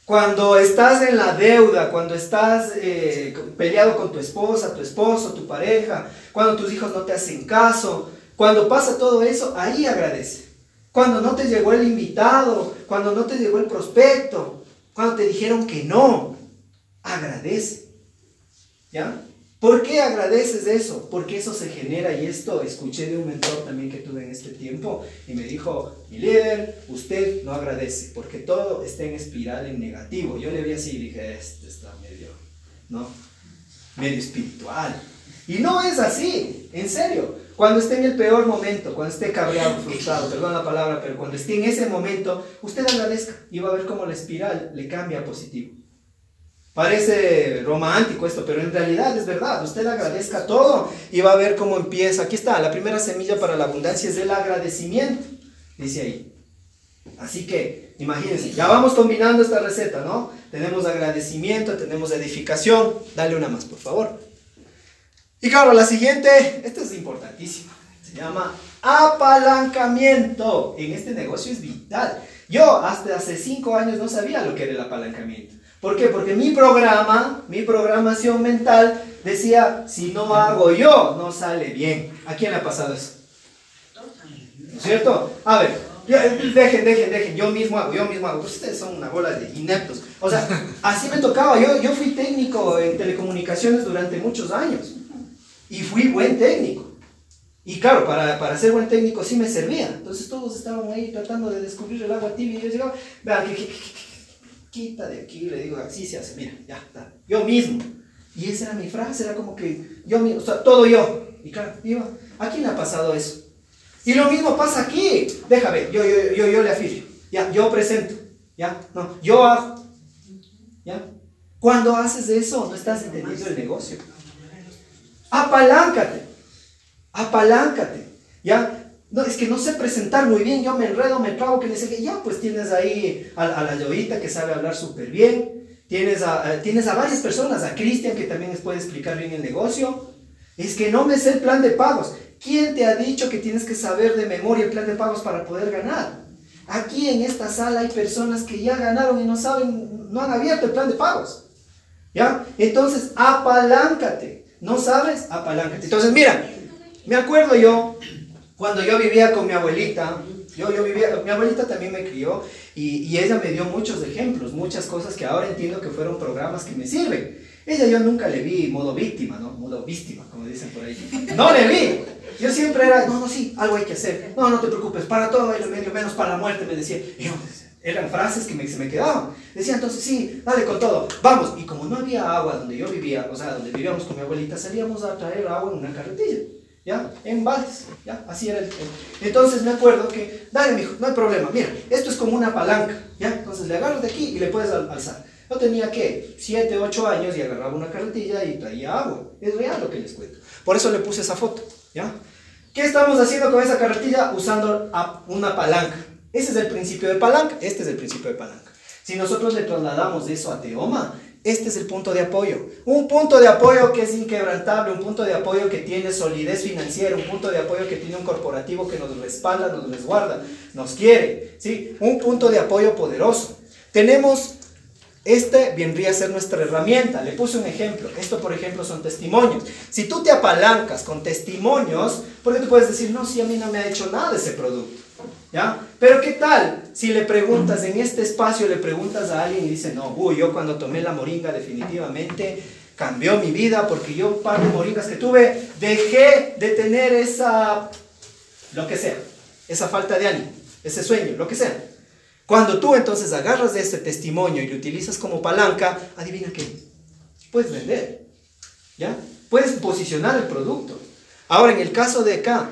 Cuando estás en la deuda, cuando estás eh, peleado con tu esposa, tu esposo, tu pareja, cuando tus hijos no te hacen caso, cuando pasa todo eso, ahí agradece. Cuando no te llegó el invitado, cuando no te llegó el prospecto, cuando te dijeron que no, agradece. ¿Ya? ¿Por qué agradeces eso? Porque eso se genera y esto escuché de un mentor también que tuve en este tiempo y me dijo, mi líder, usted no agradece porque todo está en espiral en negativo. Yo le vi así y dije, este está medio, ¿no? Medio espiritual. Y no es así, en serio. Cuando esté en el peor momento, cuando esté cabreado, frustrado, perdón la palabra, pero cuando esté en ese momento, usted agradezca y va a ver cómo la espiral le cambia a positivo. Parece romántico esto, pero en realidad es verdad. Usted agradezca todo y va a ver cómo empieza. Aquí está, la primera semilla para la abundancia es el agradecimiento, dice ahí. Así que, imagínense, ya vamos combinando esta receta, ¿no? Tenemos agradecimiento, tenemos edificación. Dale una más, por favor. Y claro, la siguiente, esta es importantísima. Se llama apalancamiento. En este negocio es vital. Yo hasta hace cinco años no sabía lo que era el apalancamiento. ¿Por qué? Porque mi programa, mi programación mental decía, si no hago yo, no sale bien. ¿A quién le ha pasado eso? ¿No es cierto? A ver, dejen, dejen, dejen, yo mismo hago, yo mismo hago. Ustedes son una bola de ineptos. O sea, así me tocaba. Yo, yo fui técnico en telecomunicaciones durante muchos años. Y fui buen técnico. Y claro, para, para ser buen técnico sí me servía. Entonces todos estaban ahí tratando de descubrir el agua tibia. Y yo llegaba, vean, que quita de aquí, le digo, así se hace, mira, ya está, yo mismo. Y esa era mi frase, era como que yo mismo, o sea, todo yo. Y claro, iba, ¿a quién le ha pasado eso? Y lo mismo pasa aquí, déjame, yo, yo, yo, yo le afirmo, ya, yo presento, ya, no, yo hago, ya. Cuando haces eso, no estás entendiendo el negocio. Apaláncate, apaláncate, ya. No, es que no sé presentar muy bien, yo me enredo, me trago, que le sé que ya, pues tienes ahí a, la Llovita que sabe hablar súper bien, tienes a, a, tienes a varias personas, a Cristian que también les puede explicar bien el negocio. Es que no me sé el plan de pagos. ¿Quién te ha dicho que tienes que saber de memoria el plan de pagos para poder ganar? Aquí en esta sala hay personas que ya ganaron y no saben, no han abierto el plan de pagos. ¿Ya? Entonces, apaláncate. ¿No sabes? Apaláncate. Entonces, mira, me acuerdo yo cuando yo vivía con mi abuelita, yo, yo vivía, mi abuelita también me crió y, y, ella me dio muchos ejemplos, muchas cosas que ahora entiendo que fueron programas que me sirven. Ella yo nunca le vi modo víctima, ¿no? Modo víctima, como dicen por ahí. No le vi. Yo siempre era, no, no, sí, algo hay que hacer. No, no te preocupes, para todo hay medio menos para la muerte, me decía. Y eran frases que me, se me quedaban. Decía entonces, sí, dale con todo, vamos. Y como no había agua donde yo vivía, o sea, donde vivíamos con mi abuelita, salíamos a traer agua en una carretilla. ¿Ya? En baldes, ¿ya? Así era el, el, Entonces me acuerdo que, dale, mijo, no hay problema, mira, esto es como una palanca, ¿ya? Entonces le agarras de aquí y le puedes al, alzar. Yo tenía, ¿qué? 7, 8 años y agarraba una carretilla y traía agua. Es real lo que les cuento. Por eso le puse esa foto, ¿ya? ¿Qué estamos haciendo con esa carretilla? Usando una palanca. Ese es el principio de palanca, este es el principio de palanca. Si nosotros le trasladamos eso a teoma, este es el punto de apoyo. Un punto de apoyo que es inquebrantable, un punto de apoyo que tiene solidez financiera, un punto de apoyo que tiene un corporativo que nos respalda, nos resguarda, nos quiere. ¿sí? Un punto de apoyo poderoso. Tenemos, este vendría a ser nuestra herramienta. Le puse un ejemplo. Esto, por ejemplo, son testimonios. Si tú te apalancas con testimonios, porque tú puedes decir, no, si a mí no me ha hecho nada ese producto. ¿Ya? Pero ¿qué tal si le preguntas en este espacio, le preguntas a alguien y dice, no, uy, yo cuando tomé la moringa definitivamente cambió mi vida porque yo un par de moringas que tuve, dejé de tener esa, lo que sea, esa falta de ánimo, ese sueño, lo que sea. Cuando tú entonces agarras de este testimonio y lo utilizas como palanca, adivina qué, puedes vender, ¿ya? Puedes posicionar el producto. Ahora, en el caso de acá,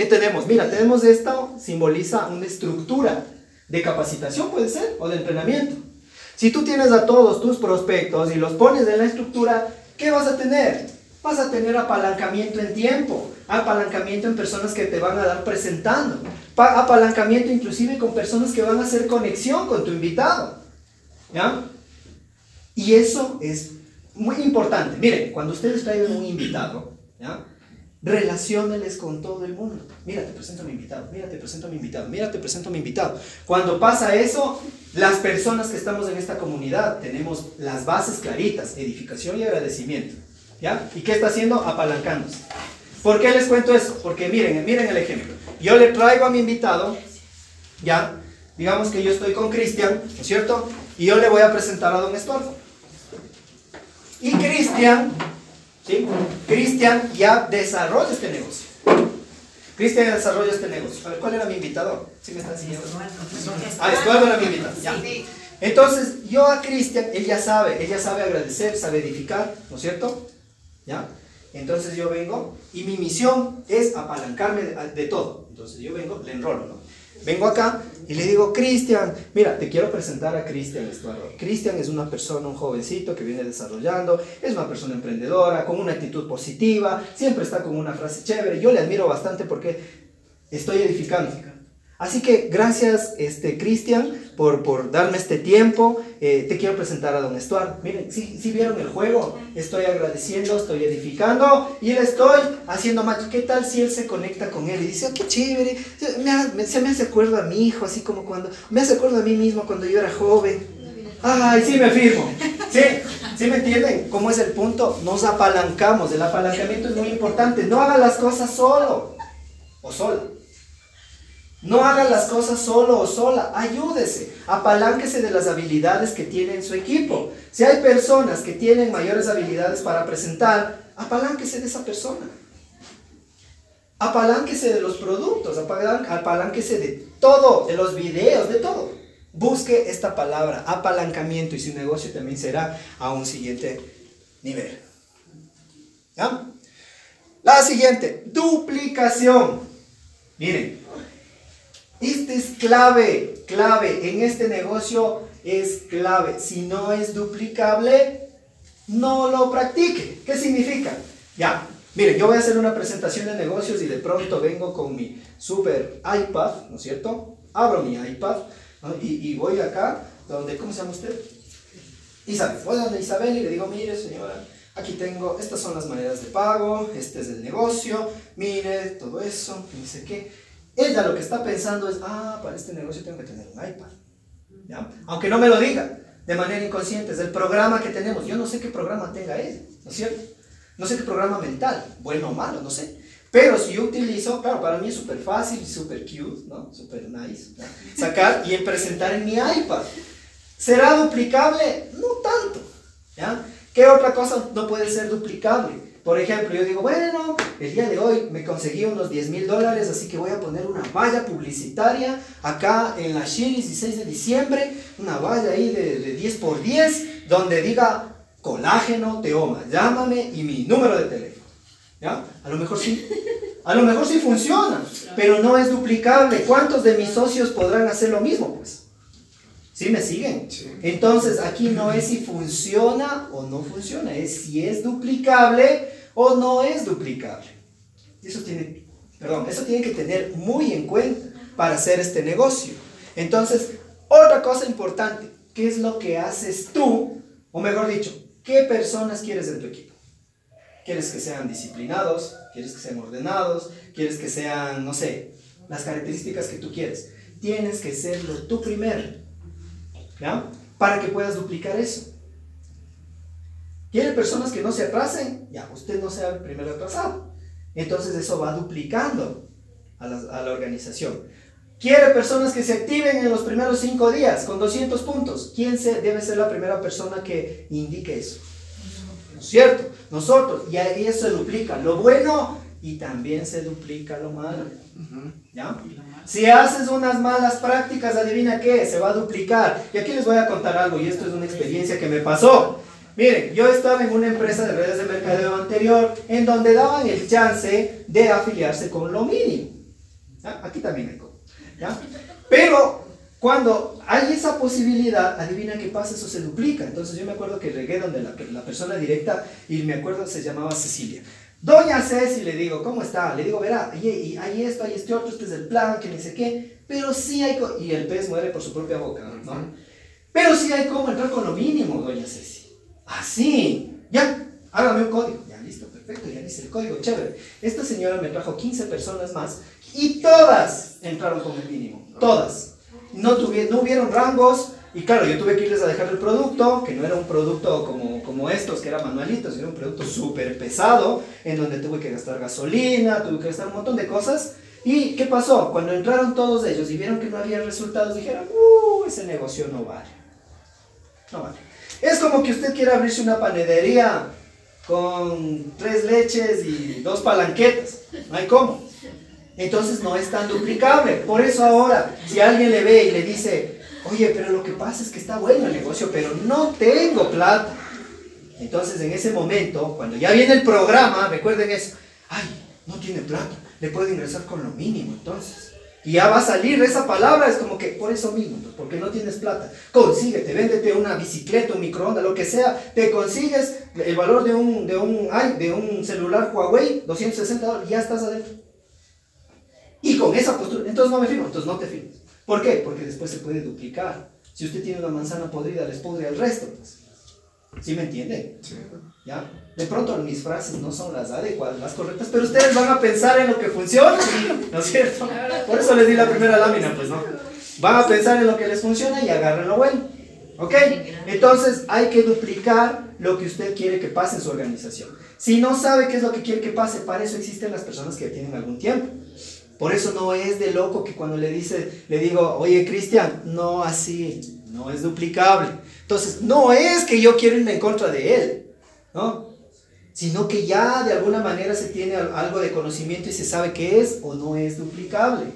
¿Qué tenemos? Mira, tenemos esto, simboliza una estructura de capacitación, puede ser, o de entrenamiento. Si tú tienes a todos tus prospectos y los pones en la estructura, ¿qué vas a tener? Vas a tener apalancamiento en tiempo, apalancamiento en personas que te van a dar presentando, apalancamiento inclusive con personas que van a hacer conexión con tu invitado. ¿Ya? Y eso es muy importante. Miren, cuando ustedes traigan un invitado, ¿ya? Relacióneles con todo el mundo. Mira, te presento a mi invitado. Mira, te presento a mi invitado. Mira, te presento a mi invitado. Cuando pasa eso, las personas que estamos en esta comunidad tenemos las bases claritas, edificación y agradecimiento. ¿Ya? ¿Y qué está haciendo? Apalancándose. ¿Por qué les cuento eso? Porque miren, miren el ejemplo. Yo le traigo a mi invitado, ¿ya? Digamos que yo estoy con Cristian, ¿no es cierto? Y yo le voy a presentar a don Estorfo. Y Cristian, ¿sí? Cristian ya desarrolla este negocio. Cristian ya desarrolla este negocio. A ver, ¿cuál era mi invitado? ¿Sí me están siguiendo? Ah, Estuardo era mi invitado. Ya. Entonces, yo a Cristian, él ya sabe, él ya sabe agradecer, sabe edificar, ¿no es cierto? ¿Ya? Entonces yo vengo y mi misión es apalancarme de, de todo. Entonces yo vengo, le enrolo, ¿no? Vengo acá y le digo, Cristian, mira, te quiero presentar a Cristian Estuardo. Cristian es una persona, un jovencito que viene desarrollando, es una persona emprendedora, con una actitud positiva, siempre está con una frase chévere. Yo le admiro bastante porque estoy edificando. Así que gracias, este, Cristian, por, por darme este tiempo. Eh, te quiero presentar a don Estuardo. Miren, si, si vieron el juego, estoy agradeciendo, estoy edificando y le estoy haciendo match. ¿Qué tal si él se conecta con él y dice, oh, qué chévere? Me- se me hace acuerdo a mi hijo, así como cuando, me hace acuerdo a mí mismo cuando yo era joven. Ay, sí me firmo. Sí, sí me entienden cómo es el punto. Nos apalancamos. El apalancamiento es muy importante. No haga las cosas solo o sola. No haga las cosas solo o sola, ayúdese, apalánquese de las habilidades que tiene en su equipo. Si hay personas que tienen mayores habilidades para presentar, apalánquese de esa persona. Apalánquese de los productos, apalánquese de todo, de los videos, de todo. Busque esta palabra, apalancamiento, y su negocio también será a un siguiente nivel. La siguiente, duplicación. Miren, este es clave, clave. En este negocio es clave. Si no es duplicable, no lo practique. ¿Qué significa? Ya, miren, yo voy a hacer una presentación de negocios y de pronto vengo con mi super iPad, ¿no es cierto? Abro mi iPad y, y voy acá, donde, ¿cómo se llama usted? Isabel. Voy donde Isabel y le digo, mire señora, aquí tengo, estas son las maneras de pago, este es el negocio, mire, todo eso, no sé qué. Ella lo que está pensando es, ah, para este negocio tengo que tener un iPad. ¿Ya? Aunque no me lo diga, de manera inconsciente, es el programa que tenemos. Yo no sé qué programa tenga él, ¿no es cierto? No sé qué programa mental, bueno o malo, no sé. Pero si yo utilizo, claro, para mí es súper fácil, súper cute, ¿no? Súper nice. Sacar y presentar en mi iPad. ¿Será duplicable? No tanto. ¿ya? ¿Qué otra cosa no puede ser duplicable? Por ejemplo, yo digo, bueno, el día de hoy me conseguí unos 10 mil dólares, así que voy a poner una valla publicitaria acá en la Shiris 16 de diciembre, una valla ahí de, de 10 por 10, donde diga colágeno teoma, llámame y mi número de teléfono. ¿Ya? A lo mejor sí. A lo mejor sí funciona, pero no es duplicable. ¿Cuántos de mis socios podrán hacer lo mismo? Pues. ¿Sí me siguen? Sí. Entonces aquí no es si funciona o no funciona, es si es duplicable o no es duplicable. Eso tiene, perdón, eso tiene que tener muy en cuenta para hacer este negocio. Entonces, otra cosa importante, ¿qué es lo que haces tú? O mejor dicho, ¿qué personas quieres en tu equipo? ¿Quieres que sean disciplinados? ¿Quieres que sean ordenados? ¿Quieres que sean, no sé, las características que tú quieres? Tienes que serlo tú primero. ¿Ya? Para que puedas duplicar eso. ¿Quiere personas que no se atrasen? Ya, usted no sea el primero atrasado. Entonces eso va duplicando a la, a la organización. ¿Quiere personas que se activen en los primeros cinco días con 200 puntos? ¿Quién se, debe ser la primera persona que indique eso? ¿No es cierto? Nosotros. Y ahí eso se duplica lo bueno y también se duplica lo malo. ¿Ya? Si haces unas malas prácticas, adivina qué, se va a duplicar. Y aquí les voy a contar algo, y esto es una experiencia que me pasó. Miren, yo estaba en una empresa de redes de mercadeo anterior en donde daban el chance de afiliarse con lo mínimo. Aquí también hay como. Pero cuando hay esa posibilidad, adivina qué pasa, eso se duplica. Entonces yo me acuerdo que regué donde la, la persona directa, y me acuerdo se llamaba Cecilia. Doña Ceci, le digo, ¿cómo está? Le digo, verá, y, y hay esto, hay este otro, este es el plan, que ni sé qué, pero sí hay, y el pez muere por su propia boca, ¿no? Pero sí hay cómo entrar con lo mínimo, doña Ceci. Así, ya, hágame un código. Ya, listo, perfecto, ya dice el código, chévere. Esta señora me trajo 15 personas más y todas entraron con el mínimo, todas. No, tuvi- no hubieron rangos, y claro, yo tuve que irles a dejar el producto, que no era un producto como, como estos, que era manualitos, era un producto súper pesado, en donde tuve que gastar gasolina, tuve que gastar un montón de cosas. ¿Y qué pasó? Cuando entraron todos ellos y vieron que no había resultados, dijeron, uh, ese negocio no vale. No vale. Es como que usted quiera abrirse una panadería con tres leches y dos palanquetas. No hay cómo. Entonces no es tan duplicable. Por eso ahora, si alguien le ve y le dice, oye, pero lo que pasa es que está bueno el negocio, pero no tengo plata. Entonces en ese momento, cuando ya viene el programa, recuerden eso, ay, no tiene plata, le puede ingresar con lo mínimo entonces. Y ya va a salir esa palabra, es como que por eso mismo, pues, porque no tienes plata. Consíguete, véndete una bicicleta, un microondas, lo que sea, te consigues el valor de un, de un, ay, de un celular Huawei, 260 dólares, ya estás adentro. Y con esa postura, entonces no me firmo, entonces no te firmes. ¿Por qué? Porque después se puede duplicar. Si usted tiene una manzana podrida, les podría el resto. Pues. ¿Sí me entiende? Sí. ¿Ya? De pronto mis frases no son las adecuadas, las correctas, pero ustedes van a pensar en lo que funciona, ¿no es cierto? Por eso les di la primera lámina, pues no. Van a pensar en lo que les funciona y agarren lo bueno. ¿Ok? Entonces hay que duplicar lo que usted quiere que pase en su organización. Si no sabe qué es lo que quiere que pase, para eso existen las personas que tienen algún tiempo. Por eso no es de loco que cuando le dice, le digo, oye Cristian, no así, no es duplicable. Entonces, no es que yo quiero irme en contra de él, ¿no? Sino que ya de alguna manera se tiene algo de conocimiento y se sabe qué es o no es duplicable.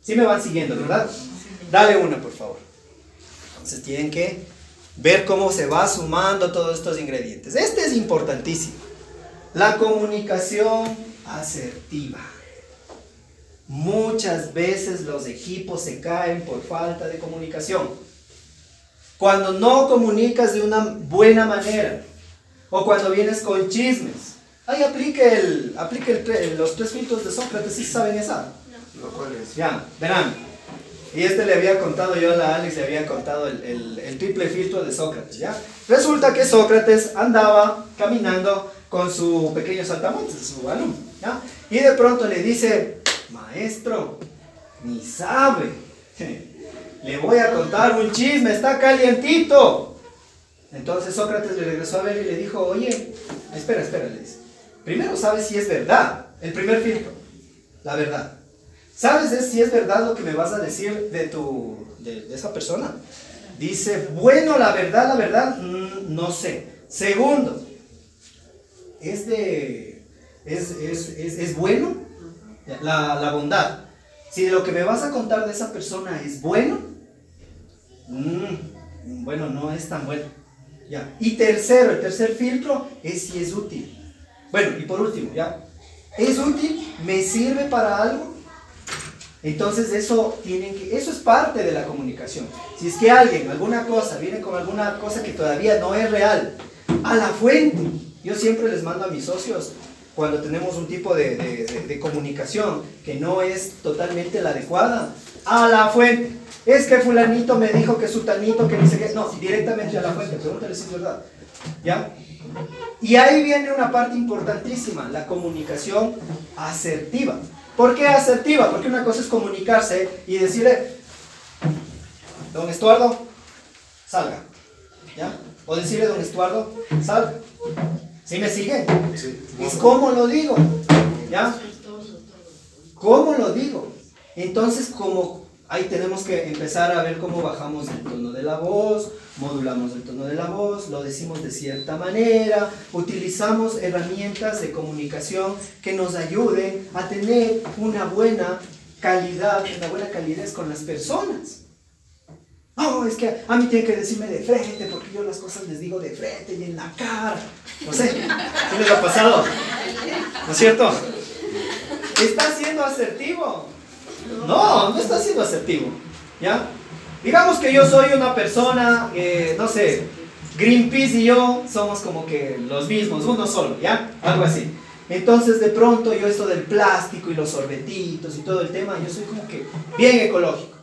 ¿Sí me van siguiendo, verdad? Dale una, por favor. Entonces tienen que ver cómo se va sumando todos estos ingredientes. Este es importantísimo. La comunicación asertiva. Muchas veces los equipos se caen por falta de comunicación. Cuando no comunicas de una buena manera o cuando vienes con chismes. Ahí aplique, el, aplique el, los tres filtros de Sócrates, ¿sí saben esa? ¿Lo cual es? Ya, verán. Y este le había contado yo a la Alex, le había contado el, el, el, triple filtro de Sócrates, ¿ya? Resulta que Sócrates andaba caminando con su pequeño saltamontes, su alumno, ¿ya? Y de pronto le dice, maestro, ni sabe, le voy a contar un chisme, está calientito. Entonces Sócrates le regresó a ver y le dijo, oye, espera, espera, le dice. Primero sabes si es verdad, el primer filtro, la verdad. ¿Sabes si es verdad lo que me vas a decir de, tu, de, esa persona? Dice, bueno, la verdad, la verdad, mm, no sé. Segundo, ¿es, de, es, es, es bueno? La, la, bondad. Si lo que me vas a contar de esa persona es bueno, mmm, bueno, no es tan bueno. Ya. Y tercero, el tercer filtro es si es útil. Bueno, y por último, ¿ya? ¿Es útil? ¿Me sirve para algo? Entonces eso tienen que, eso es parte de la comunicación. Si es que alguien, alguna cosa, viene con alguna cosa que todavía no es real, a la fuente. Yo siempre les mando a mis socios cuando tenemos un tipo de, de, comunicación que no es totalmente la adecuada, a la fuente. Es que fulanito me dijo que sutanito, que dice que... No, directamente a la fuente, pregúntale si es verdad. ¿Ya? Y ahí viene una parte importantísima, la comunicación asertiva. ¿Por qué asertiva? Porque una cosa es comunicarse y decirle, don Estuardo, salga. ¿Ya? O decirle, don Estuardo, salga. ¿Sí me sigue? Sí. ¿Y cómo lo digo? ¿Ya? ¿Cómo lo digo? Entonces, como ahí tenemos que empezar a ver cómo bajamos el tono de la voz, modulamos el tono de la voz, lo decimos de cierta manera, utilizamos herramientas de comunicación que nos ayuden a tener una buena calidad, una buena calidez con las personas. No, es que a mí tienen que decirme de frente, porque yo las cosas les digo de frente y en la cara. No sé, ¿qué les ha pasado? ¿No es cierto? Está siendo asertivo. No, no está siendo asertivo. ¿Ya? Digamos que yo soy una persona, eh, no sé, Greenpeace y yo somos como que los mismos, uno solo, ¿ya? Algo así. Entonces de pronto yo esto del plástico y los sorbetitos y todo el tema, yo soy como que bien ecológico.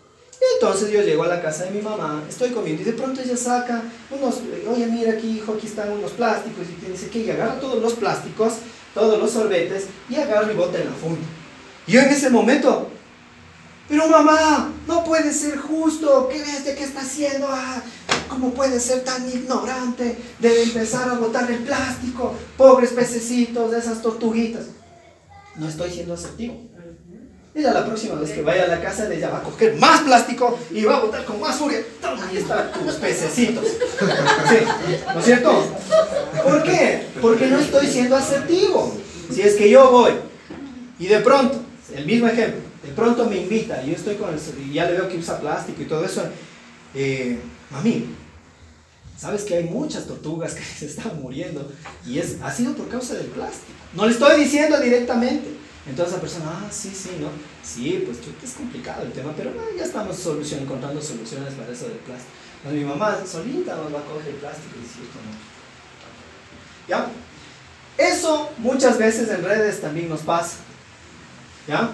Entonces yo llego a la casa de mi mamá, estoy comiendo y de pronto ella saca unos, oye mira aquí hijo, aquí están unos plásticos y dice que y agarra todos los plásticos, todos los sorbetes y agarra y bota en la funda. Y yo en ese momento, pero mamá, no puede ser justo, ¿qué ves de qué está haciendo? Ah, ¿Cómo puede ser tan ignorante de empezar a botar el plástico? Pobres pececitos esas tortuguitas. No estoy siendo asertivo. Ella la próxima vez que vaya a la casa ella va a coger más plástico y va a botar con más furia. Toma, ahí están tus pececitos. ¿no es cierto? ¿Por qué? Porque no estoy siendo asertivo. Si es que yo voy y de pronto, el mismo ejemplo, de pronto me invita yo estoy con el, y ya le veo que usa plástico y todo eso, eh, mami, sabes que hay muchas tortugas que se están muriendo y es, ha sido por causa del plástico. No le estoy diciendo directamente. Entonces la persona, ah, sí, sí, ¿no? Sí, pues es complicado el tema, pero ya estamos solución, encontrando soluciones para eso del plástico. Entonces, mi mamá solita nos va a coger el plástico y decir, no. ¿Ya? Eso muchas veces en redes también nos pasa. ¿Ya?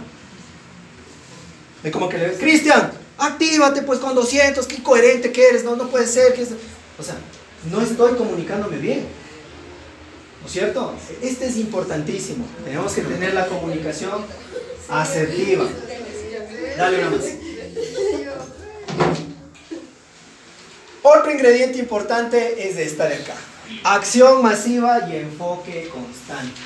Es como que le ves, Cristian, actívate pues con 200, qué coherente que eres, no, no puede ser. Que. O sea, no estoy comunicándome bien. ¿No es cierto? Este es importantísimo. Tenemos que tener la comunicación asertiva. Dale una más. Otro ingrediente importante es esta de acá. Acción masiva y enfoque constante.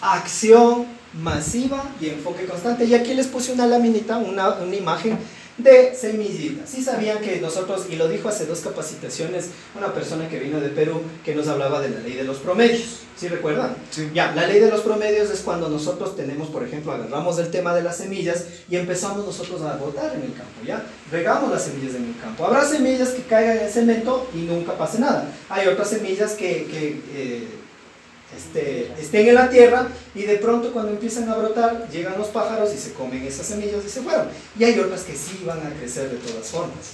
Acción masiva y enfoque constante. Y aquí les puse una laminita, una, una imagen de semillitas. Sí sabían que nosotros, y lo dijo hace dos capacitaciones una persona que vino de Perú que nos hablaba de la ley de los promedios. ¿Sí recuerdan? Sí. Ya, la ley de los promedios es cuando nosotros tenemos, por ejemplo, agarramos el tema de las semillas y empezamos nosotros a botar en el campo, ¿ya? Regamos las semillas en el campo. Habrá semillas que caigan en el cemento y nunca pase nada. Hay otras semillas que, que eh, este, estén en la tierra y de pronto cuando empiezan a brotar llegan los pájaros y se comen esas semillas y se fueron. Y hay otras que sí van a crecer de todas formas.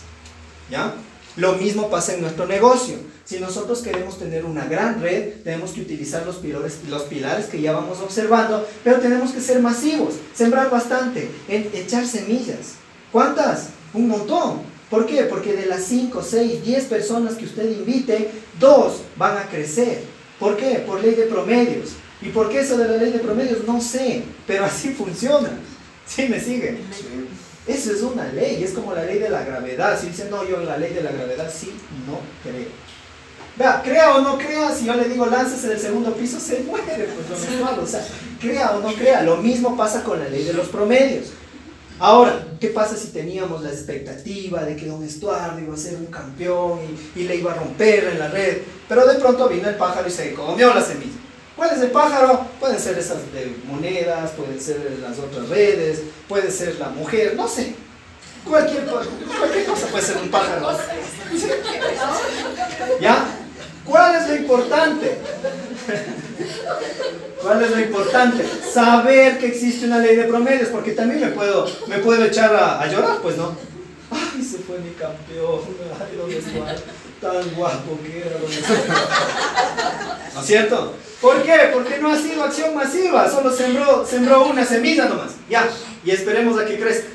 ¿Ya? Lo mismo pasa en nuestro negocio. Si nosotros queremos tener una gran red, tenemos que utilizar los pilares, los pilares que ya vamos observando, pero tenemos que ser masivos, sembrar bastante, echar semillas. ¿Cuántas? Un montón. ¿Por qué? Porque de las 5, 6, 10 personas que usted invite, dos van a crecer. ¿Por qué? Por ley de promedios. ¿Y por qué eso de la ley de promedios? No sé, pero así funciona. ¿Sí me sigue? Eso es una ley, es como la ley de la gravedad. Si dicen, no, yo en la ley de la gravedad sí, no creo. Vea, crea o no crea, si yo le digo láncese del segundo piso, se muere, pues lo mensual. O sea, crea o no crea. Lo mismo pasa con la ley de los promedios. Ahora, ¿qué pasa si teníamos la expectativa de que Don Estuardo iba a ser un campeón y, le iba a romper en la red? Pero de pronto vino el pájaro y se comió la semilla. ¿Cuál es el pájaro? Pueden ser esas de monedas, pueden ser las otras redes, puede ser la mujer, no sé. Cualquier, cualquier cosa puede ser un pájaro. ¿Ya? ¿Cuál es lo importante? ¿Cuál es lo importante? Saber que existe una ley de promedios, porque también me puedo, me puedo echar a, llorar, pues no. Ay, se fue mi campeón, ay, ¿dónde está? Tan guapo que era, ¿dónde está? ¿No es cierto? ¿Por qué? Porque no ha sido acción masiva, solo sembró, sembró una semilla nomás, ya, y esperemos a que crezca.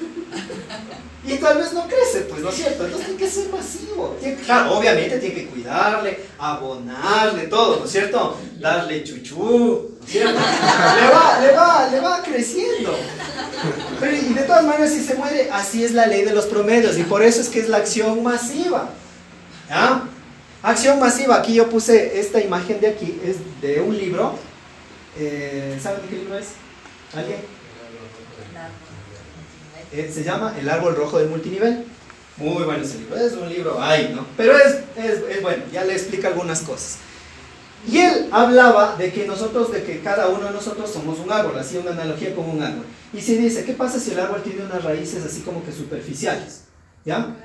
Y tal vez no crece, pues, ¿no es cierto? Entonces tiene que ser masivo. Claro, obviamente tiene que cuidarle, abonarle, todo, ¿no es cierto? Darle chuchú, ¿no es cierto? Le va, le va, le va creciendo. Pero y de todas maneras, si se muere, así es la ley de los promedios. Y por eso es que es la acción masiva. ¿Ya? Acción masiva. Aquí yo puse esta imagen de aquí, es de un libro. Eh, ¿Saben de qué libro es? ¿Alguien? Eh, se llama El árbol rojo del multinivel. Muy bueno ese libro. Es un libro, ay, ¿no? Pero es, es, es bueno, ya le explica algunas cosas. Y él hablaba de que nosotros, de que cada uno de nosotros somos un árbol, hacía una analogía con un árbol. Y se dice, ¿qué pasa si el árbol tiene unas raíces así como que superficiales? ¿Ya?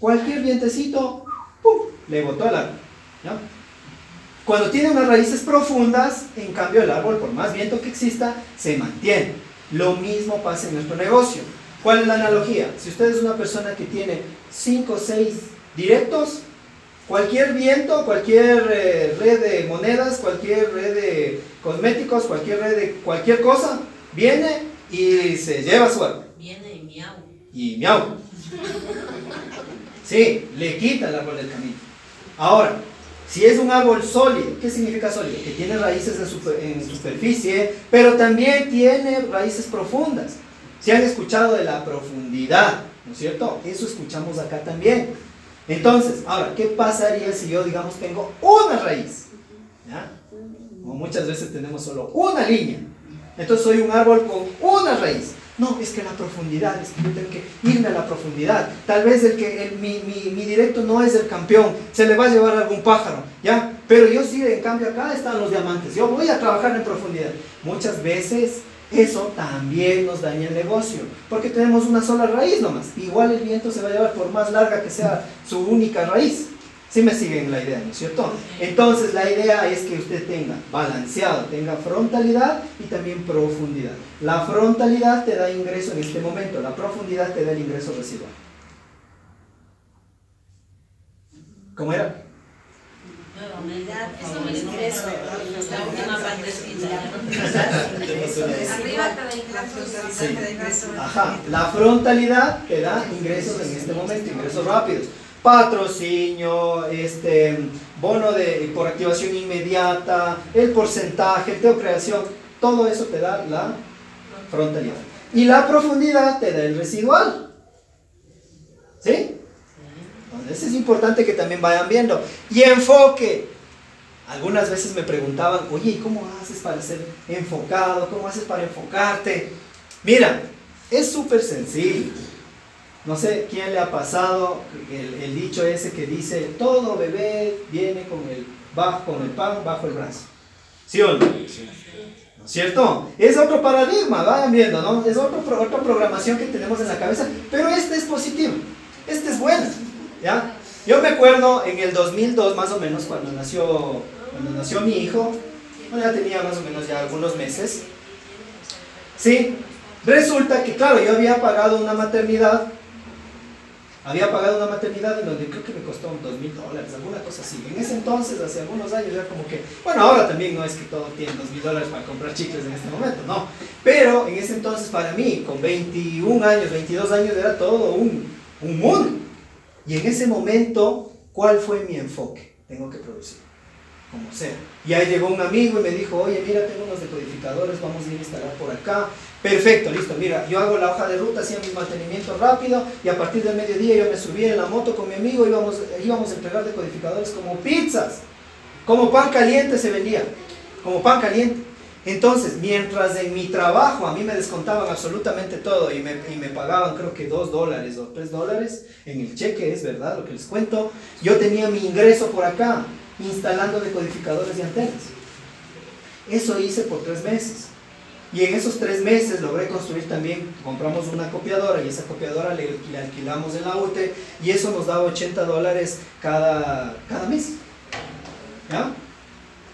Cualquier vientecito, ¡pum! le botó al árbol. ¿Ya? Cuando tiene unas raíces profundas, en cambio el árbol, por más viento que exista, se mantiene. Lo mismo pasa en nuestro negocio. ¿Cuál es la analogía? Si usted es una persona que tiene 5 o 6 directos, cualquier viento, cualquier eh, red de monedas, cualquier red de cosméticos, cualquier red de cualquier cosa, viene y se lleva su árbol. Viene y miau. Y miau. Sí, le quita el árbol del camino. Ahora, si es un árbol sólido, ¿qué significa sólido? Que tiene raíces en, super- en superficie, pero también tiene raíces profundas. Si han escuchado de la profundidad, ¿no es cierto? Eso escuchamos acá también. Entonces, ahora, ¿qué pasaría si yo, digamos, tengo una raíz? ¿Ya? O muchas veces tenemos solo una línea. Entonces soy un árbol con una raíz. No, es que la profundidad, es que yo tengo que irme a la profundidad. Tal vez el que mi, mi- mi directo no es el campeón, se le va a llevar algún pájaro, ¿ya? Pero yo sí, en cambio acá están los diamantes. Yo voy a trabajar en profundidad. Muchas veces eso también nos daña el negocio, porque tenemos una sola raíz nomás. Igual el viento se va a llevar por más larga que sea su única raíz. ¿Sí me siguen la idea, no es cierto? Entonces la idea es que usted tenga balanceado, tenga frontalidad y también profundidad. La frontalidad te da ingreso en este momento, la profundidad te da el ingreso residual. ¿Cómo era? Ingreso. La última partecita. Arriba te da ingresos. Sí. te da ingresos. Ajá, la frontalidad te da ingresos en este momento, ingresos rápidos. Patrocinio, este, bono de, por activación inmediata, el porcentaje, creación, todo eso te da la frontalidad. Y la profundidad te da el residual. ¿Sí? Entonces es importante que también vayan viendo. Y enfoque. Algunas veces me preguntaban, oye, ¿y cómo haces para ser enfocado? ¿Cómo haces para enfocarte? Mira, es súper sencillo. No sé quién le ha pasado el, el dicho ese que dice, todo bebé viene con el, bajo, con el pan bajo el brazo. ¿Sí o no? ¿No es cierto? Es otro paradigma, vayan viendo, ¿no? Es otro, otra programación que tenemos en la cabeza, pero este es positivo, este es bueno, ¿ya? Yo me acuerdo en el 2002 más o menos cuando nació, cuando nació mi hijo, bueno, ya tenía más o menos ya algunos meses, ¿sí? Resulta que, claro, yo había pagado una maternidad, había pagado una maternidad en donde creo que me costó dos mil dólares, alguna cosa así. En ese entonces, hace algunos años, era como que, bueno, ahora también no es que todo tiene dos mil dólares para comprar chicles en este momento, no. Pero en ese entonces, para mí, con 21 años, 22 años, era todo un, un mundo. Y en ese momento, ¿cuál fue mi enfoque? Tengo que producir, como sea. Y ahí llegó un amigo y me dijo, oye, mira, tengo unos decodificadores, vamos a ir a instalar por acá. Perfecto, listo, mira, yo hago la hoja de ruta, hacía mi mantenimiento rápido y a partir del mediodía yo me subí en la moto con mi amigo íbamos, íbamos a entregar decodificadores como pizzas, como pan caliente se vendía, como pan caliente. Entonces, mientras en mi trabajo a mí me descontaban absolutamente todo y me, y me pagaban creo que 2 dólares o 3 dólares en el cheque, es verdad lo que les cuento, yo tenía mi ingreso por acá, instalando decodificadores y antenas. Eso hice por tres meses. Y en esos tres meses logré construir también, compramos una copiadora y esa copiadora le alquilamos en la UTE y eso nos daba 80 dólares cada, cada mes. ¿Ya?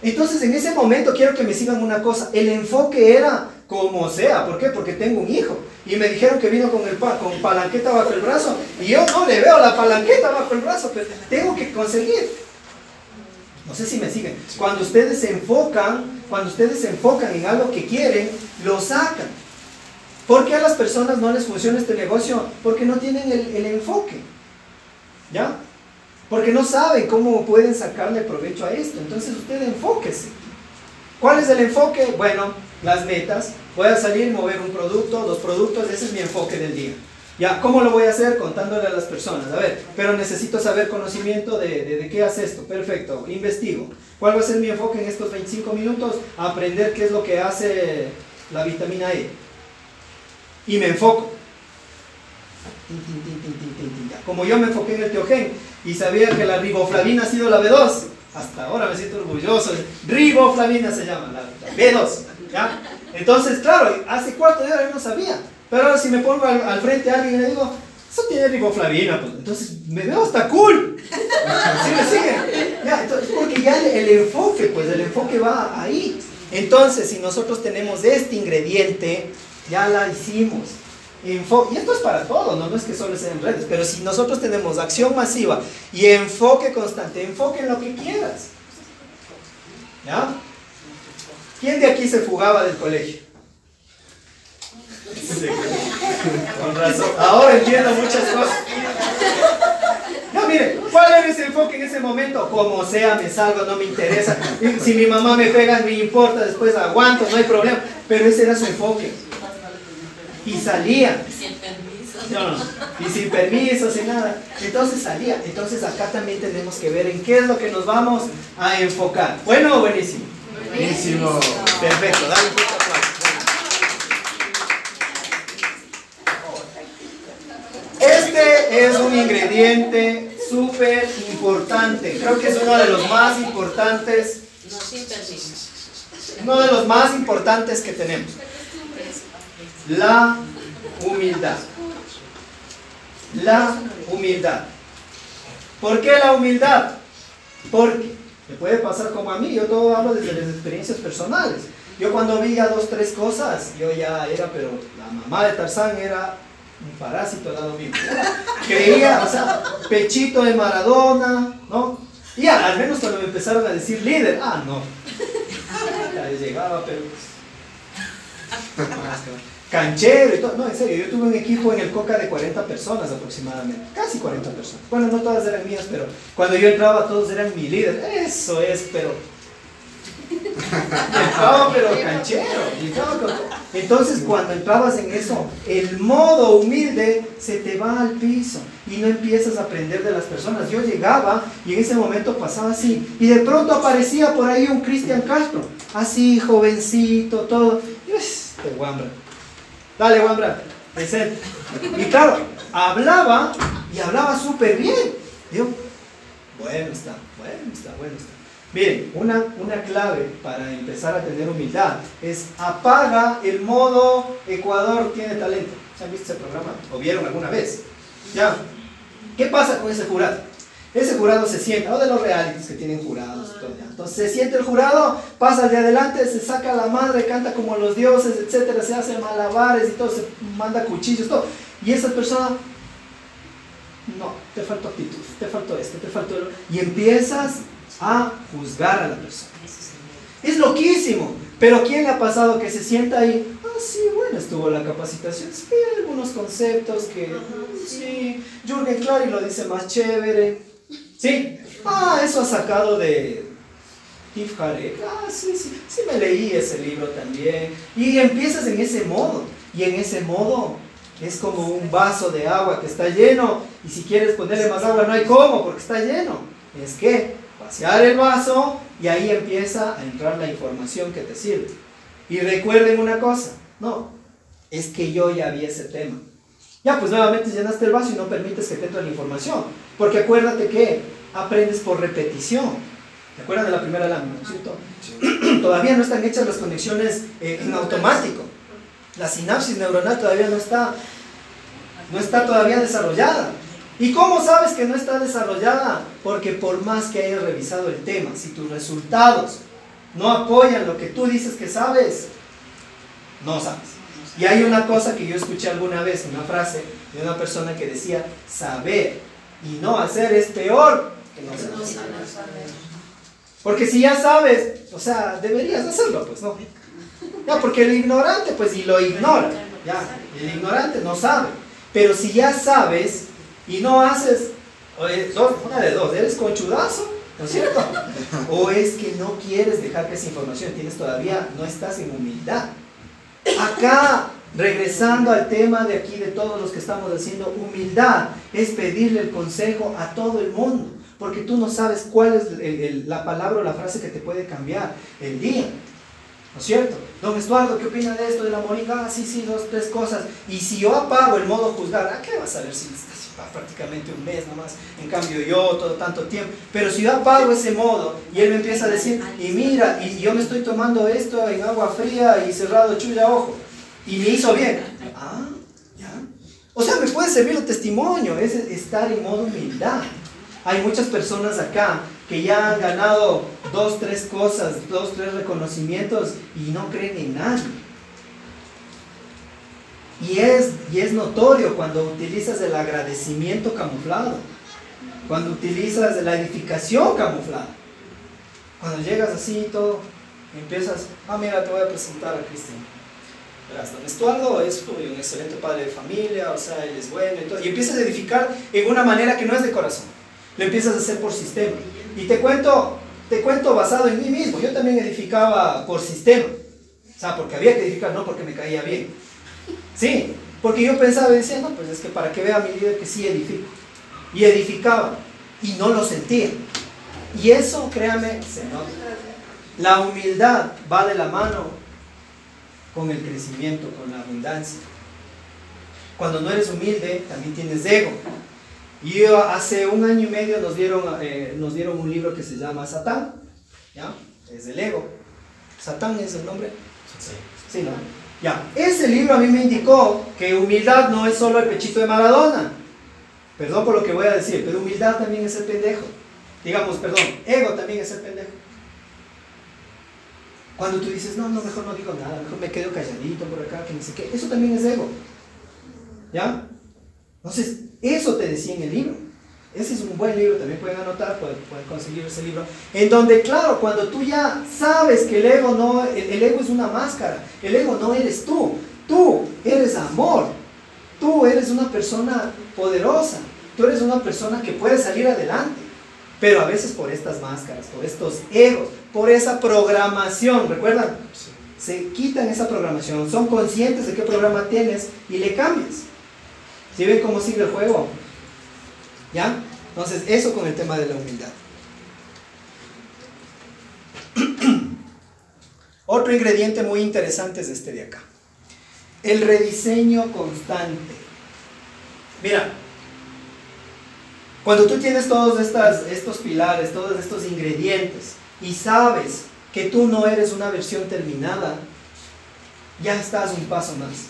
Entonces en ese momento quiero que me sigan una cosa, el enfoque era como sea, ¿por qué? Porque tengo un hijo y me dijeron que vino con, el pa- con palanqueta bajo el brazo y yo no le veo la palanqueta bajo el brazo, pero tengo que conseguir. No sé si me siguen. Cuando ustedes se enfocan, cuando ustedes se enfocan en algo que quieren, lo sacan. ¿Por qué a las personas no les funciona este negocio? Porque no tienen el, el enfoque. ¿Ya? Porque no saben cómo pueden sacarle provecho a esto. Entonces usted enfóquese. ¿Cuál es el enfoque? Bueno, las metas. Voy a salir, mover un producto, dos productos, ese es mi enfoque del día. Ya, ¿cómo lo voy a hacer? Contándole a las personas. A ver, pero necesito saber conocimiento de, de, de qué hace esto. Perfecto, investigo. ¿Cuál va a ser mi enfoque en estos 25 minutos? Aprender qué es lo que hace la vitamina E. Y me enfoco. Como yo me enfoqué en el teogen y sabía que la riboflavina ha sido la B2, hasta ahora me siento orgulloso. Riboflavina se llama, la, la B2. ¿ya? Entonces, claro, hace cuarto de hora yo no sabía. Pero ahora si me pongo al, frente a alguien y le digo, eso tiene riboflavina, pues entonces me veo hasta cool. ¿Sí me entonces, porque ya el, el enfoque, pues el enfoque va ahí. Entonces, si nosotros tenemos este ingrediente, ya la hicimos. Enfo- y esto es para todo, ¿no? no es que solo sea en redes, pero si nosotros tenemos acción masiva y enfoque constante, enfoque en lo que quieras. ¿Ya? ¿Quién de aquí se fugaba del colegio? Sí. Con razón. Ahora entiendo muchas cosas. No, mire, ¿cuál era ese enfoque en ese momento? Como sea, me salgo, no me interesa. Si mi mamá me pega, me importa, después aguanto, no hay problema. Pero ese era su enfoque y salía. Y sin permiso. Y sin permiso, sin nada. Entonces salía. Entonces acá también tenemos que ver en qué es lo que nos vamos a enfocar. Bueno buenísimo. Buenísimo. Perfecto, dale un Este es un ingrediente súper importante. Creo que es uno de los más importantes. No, sin permiso. Uno de los más importantes que tenemos. La humildad. La humildad. ¿Por qué la humildad? Porque me puede pasar como a mí, yo todo hablo desde las experiencias personales. Yo cuando vi ya dos, tres cosas, yo ya era, pero la mamá de Tarzán era un parásito al lado mío. Creía, o sea, pechito de Maradona, ¿no? Y al menos cuando me empezaron a decir líder, ah, no. Ya llegaba, pero... Canchero y todo. No, en serio, yo tuve un equipo en el Coca de 40 personas aproximadamente. Casi 40 personas. Bueno, no todas eran mías, pero cuando yo entraba todos eran mi líder. Eso es, pero... Entraba pero canchero. Entonces cuando entrabas en eso, el modo humilde se te va al piso y no empiezas a aprender de las personas. Yo llegaba y en ese momento pasaba así y de pronto aparecía por ahí un Cristian Castro, así jovencito, todo. Y yo, Dale, Wambra, presente. Y claro, hablaba y hablaba súper bien. Digo, bueno está, bueno está, bueno está. Miren, una, una clave para empezar a tener humildad es apaga el modo Ecuador tiene talento. ¿Se han visto ese programa? ¿O vieron alguna vez? ¿Ya? ¿Qué pasa con ese jurado? Ese jurado se sienta, o de los realities que tienen jurados. y todo, ¿ya? Entonces se siente el jurado, pasa de adelante, se saca la madre, canta como los dioses, etcétera, se hace malabares y todo, se manda cuchillos, todo. Y esa persona, no, te faltó actitud, te faltó esto, te faltó lo... Y empiezas a juzgar a la persona. Es loquísimo. Pero ¿quién le ha pasado que se sienta ahí? Ah, sí, bueno, estuvo la capacitación. Sí, algunos conceptos que... Sí, Jürgen Clary lo dice más chévere. Sí. Ah, eso ha sacado de Steve Harek. Ah, sí, sí. Sí me leí ese libro también. Y empiezas en ese modo. Y en ese modo es como un vaso de agua que está lleno. Y si quieres ponerle más agua no hay cómo porque está lleno. Es que vaciar el vaso y ahí empieza a entrar la información que te sirve. Y recuerden una cosa, no, es que yo ya vi ese tema. Ya, pues nuevamente llenaste el vaso y no permites que te entre la información. Porque acuérdate que aprendes por repetición. ¿Te acuerdas de la primera lámina, no es cierto? todavía no están hechas las conexiones eh, en automático. La sinapsis neuronal todavía no está, no está todavía desarrollada. ¿Y cómo sabes que no está desarrollada? Porque por más que hayas revisado el tema, si tus resultados no apoyan lo que tú dices que sabes, no sabes. Y hay una cosa que yo escuché alguna vez, una frase de una persona que decía, saber y no hacer es peor que no saber. Porque si ya sabes, o sea, deberías hacerlo, pues no. Ya, porque el ignorante, pues, y lo ignora. Ya, el ignorante no sabe. Pero si ya sabes y no haces, una de dos, eres conchudazo, ¿no es cierto? O es que no quieres dejar que esa información tienes todavía, no estás en humildad. Acá, regresando al tema de aquí, de todos los que estamos haciendo, humildad es pedirle el consejo a todo el mundo, porque tú no sabes cuál es la palabra o la frase que te puede cambiar el día. ¿No es cierto? Don Estuardo, ¿qué opina de esto de la moringa? Ah, sí, sí, dos, tres cosas. Y si yo apago el modo juzgar, ¿a qué vas a ver si estás prácticamente un mes nomás? En cambio yo todo tanto tiempo. Pero si yo apago ese modo y él me empieza a decir, y mira, y yo me estoy tomando esto en agua fría y cerrado chulla ojo, y me hizo bien. Ah, ya. O sea, me puede servir el testimonio, es estar en modo humildad. Hay muchas personas acá que ya han ganado dos, tres cosas, dos, tres reconocimientos y no creen en nadie. Y es, y es notorio cuando utilizas el agradecimiento camuflado, cuando utilizas la edificación camuflada. Cuando llegas así y todo, empiezas, ah, mira, te voy a presentar a Cristian. Verás, don Estuardo es un excelente padre de familia, o sea, él es bueno y todo. Y empiezas a edificar en una manera que no es de corazón. Lo empiezas a hacer por sistema. Y te cuento, te cuento basado en mí mismo. Yo también edificaba por sistema. O sea, porque había que edificar, no porque me caía bien. Sí, porque yo pensaba y decía, no, pues es que para que vea mi líder que sí edifico. Y edificaba. Y no lo sentía. Y eso, créame, se nota. La humildad va de la mano con el crecimiento, con la abundancia. Cuando no eres humilde, también tienes ego. Y yo hace un año y medio nos dieron, eh, nos dieron un libro que se llama Satán, ¿ya? Es del ego. Satán es el nombre. Sí, ¿no? Ya, ese libro a mí me indicó que humildad no es solo el pechito de Maradona. Perdón por lo que voy a decir, pero humildad también es el pendejo. Digamos, perdón, ego también es el pendejo. Cuando tú dices, no, no, mejor no digo nada, mejor me quedo calladito por acá, que no sé qué, eso también es ego. ¿Ya? Entonces, eso te decía en el libro. Ese es un buen libro, también pueden anotar, pueden, pueden conseguir ese libro. En donde, claro, cuando tú ya sabes que el ego no, el, el ego es una máscara, el ego no eres tú, tú eres amor, tú eres una persona poderosa, tú eres una persona que puede salir adelante. Pero a veces por estas máscaras, por estos egos, por esa programación, ¿recuerdan? Se quitan esa programación, son conscientes de qué programa tienes y le cambias. ¿Sí ven cómo sigue el juego? ¿Ya? Entonces, eso con el tema de la humildad. Otro ingrediente muy interesante es este de acá. El rediseño constante. Mira, cuando tú tienes todos estos pilares, todos estos ingredientes y sabes que tú no eres una versión terminada, ya estás un paso más.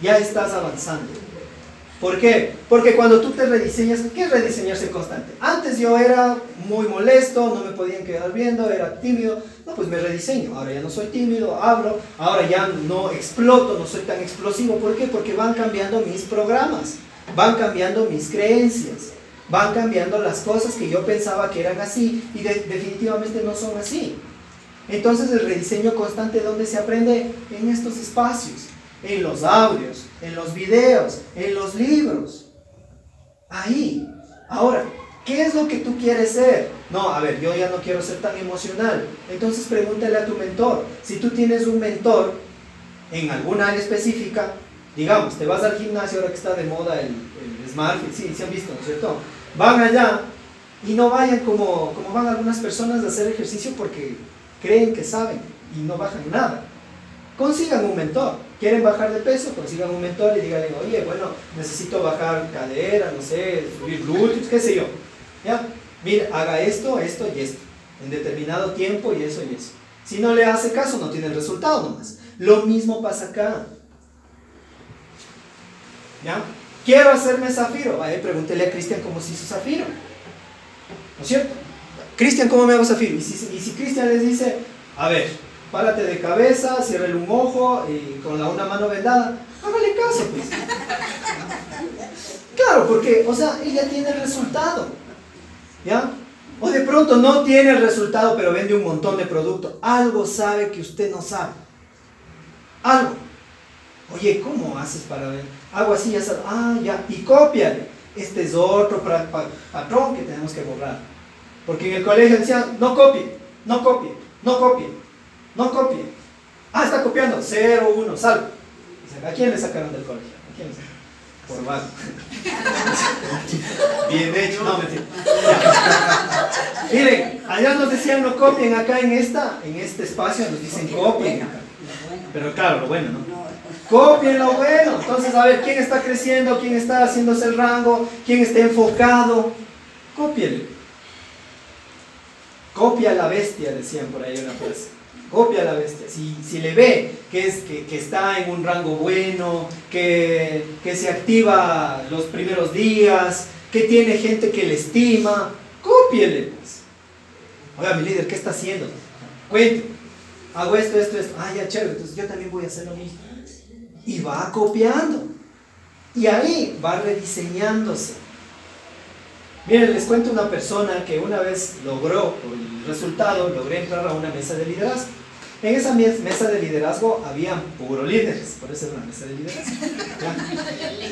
Ya estás avanzando. ¿Por qué? Porque cuando tú te rediseñas, ¿qué es rediseñarse constante? Antes yo era muy molesto, no me podían quedar viendo, era tímido. No, pues me rediseño. Ahora ya no soy tímido, hablo. Ahora ya no exploto, no soy tan explosivo. ¿Por qué? Porque van cambiando mis programas, van cambiando mis creencias, van cambiando las cosas que yo pensaba que eran así y de- definitivamente no son así. Entonces el rediseño constante, ¿dónde se aprende? En estos espacios, en los audios, en los videos, en los libros. Ahí. Ahora, ¿qué es lo que tú quieres ser? No, a ver, yo ya no quiero ser tan emocional. Entonces pregúntale a tu mentor. Si tú tienes un mentor en alguna área específica, digamos, te vas al gimnasio ahora que está de moda el, el SmartFit, sí, se han visto, ¿no es cierto? Van allá y no vayan como, como van algunas personas a hacer ejercicio porque creen que saben y no bajan nada. Consigan un mentor. ¿Quieren bajar de peso? Consigan un mentor y díganle, oye, bueno, necesito bajar cadera, no sé, subir glúteos, qué sé yo. ¿Ya? Mira, haga esto, esto y esto. En determinado tiempo y eso y eso. Si no le hace caso, no tiene el resultado nomás. Lo mismo pasa acá. ¿Ya? Quiero hacerme zafiro. Vaya, pregúntele a Cristian cómo se hizo zafiro. ¿No es cierto? Cristian, ¿cómo me hago zafiro? Y si Cristian les dice, a ver, párate de cabeza, ciérrele un ojo y con la una mano vendada, hágale caso, pues. Claro, porque, o sea, él ya tiene el resultado. ¿Ya? O de pronto no tiene el resultado, pero vende un montón de producto. Algo sabe que usted no sabe. Algo. Oye, ¿cómo haces para ver? Hago así, ya sabes. Ah, ya. Y cópiale. Este es otro patrón que tenemos que borrar. Porque en el colegio decían, no copie, no copie, no copie, no copie. Ah, está copiando. 0, 1, salvo. Dicen, ¿A quién le sacaron del colegio? ¿A quién le sacaron? Por vago. Bien hecho, no mentira. Miren, allá nos decían no copien, acá en esta, en este espacio nos dicen copien. Pero claro, lo bueno, ¿no? Copien lo bueno. Entonces, a ver, ¿quién está creciendo? ¿Quién está haciéndose el rango? ¿Quién está enfocado? Cópienle. Copia a la bestia, decían por ahí una frase. Copia la bestia. Si, si le ve que, es, que, que está en un rango bueno, que, que se activa los primeros días, que tiene gente que le estima, cópiele. Pues. Oiga, mi líder, ¿qué está haciendo? Cuente. Hago esto, esto, esto. Ah, ya, chévere. Entonces yo también voy a hacer lo mismo. Y va copiando. Y ahí va rediseñándose. Miren, les cuento una persona que una vez logró, el resultado, logré entrar a una mesa de liderazgo. En esa mes- mesa de liderazgo habían puro líderes, por eso era una mesa de liderazgo.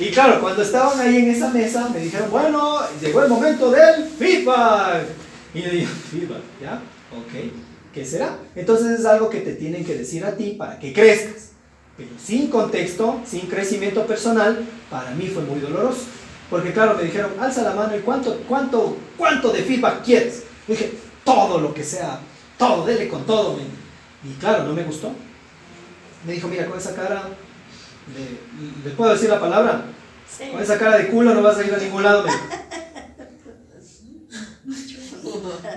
Y claro, cuando estaban ahí en esa mesa, me dijeron, bueno, llegó el momento del feedback. Y yo digo, feedback, ¿ya? Ok, ¿qué será? Entonces es algo que te tienen que decir a ti para que crezcas. Pero sin contexto, sin crecimiento personal, para mí fue muy doloroso. Porque claro, me dijeron, alza la mano y cuánto, cuánto, cuánto de feedback quieres. Yo dije, todo lo que sea, todo, dele con todo. men". Y claro, no me gustó. Me dijo, mira, con esa cara, de, ¿le puedo decir la palabra? Sí. Con esa cara de culo no vas a ir a ningún lado.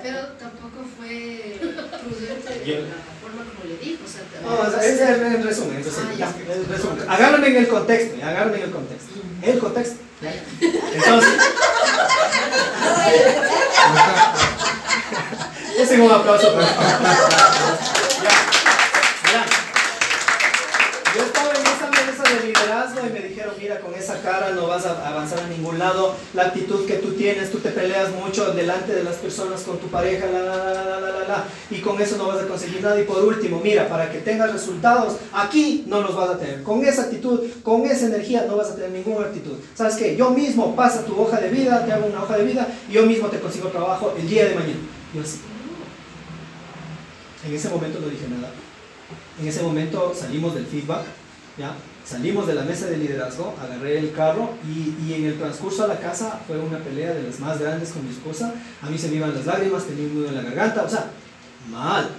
Pero tampoco fue prudente la forma como le dijo. O sea, no, ese es el resumen. Ah, el resumen, el en el contexto, agárrenme en el contexto. El contexto. Entonces. Es un aplauso. Para... con esa cara no vas a avanzar a ningún lado, la actitud que tú tienes, tú te peleas mucho delante de las personas con tu pareja, la, la, la, la, la, la, la, y con eso no vas a conseguir nada. Y por último, mira, para que tengas resultados, aquí no los vas a tener. Con esa actitud, con esa energía, no vas a tener ninguna actitud. ¿Sabes qué? Yo mismo pasa tu hoja de vida, te hago una hoja de vida, y yo mismo te consigo trabajo el día de mañana. Yo así. En ese momento no dije nada. En ese momento salimos del feedback, ¿ya? Salimos de la mesa de liderazgo, agarré el carro y, y en el transcurso a la casa fue una pelea de las más grandes con mi esposa. A mí se me iban las lágrimas, tenía un nudo en la garganta, o sea, mal,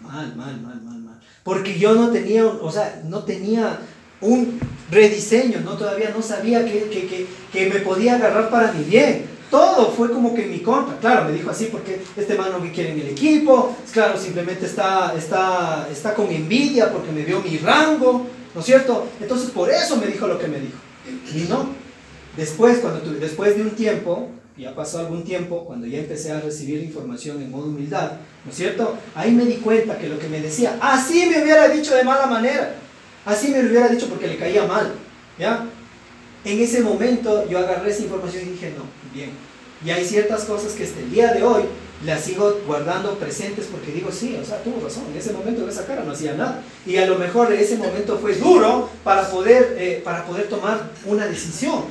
mal, mal, mal, mal, mal. Porque yo no tenía, o sea, no tenía un rediseño, no todavía no sabía que, que, que, que me podía agarrar para mi bien. Todo fue como que en mi contra. Claro, me dijo así porque este man no me quiere en el equipo. Claro, simplemente está, está, está con envidia porque me vio mi rango. ¿No es cierto? Entonces por eso me dijo lo que me dijo. Y no. Después, cuando después de un tiempo, ya pasó algún tiempo, cuando ya empecé a recibir información en modo humildad, ¿no es cierto? Ahí me di cuenta que lo que me decía, así me hubiera dicho de mala manera. Así me lo hubiera dicho porque le caía mal. ¿Ya? En ese momento yo agarré esa información y dije, no, bien. Y hay ciertas cosas que hasta el día de hoy las sigo guardando presentes porque digo, sí, o sea, tuvo razón, en ese momento esa cara no hacía nada. Y a lo mejor ese momento fue duro para poder, eh, para poder tomar una decisión.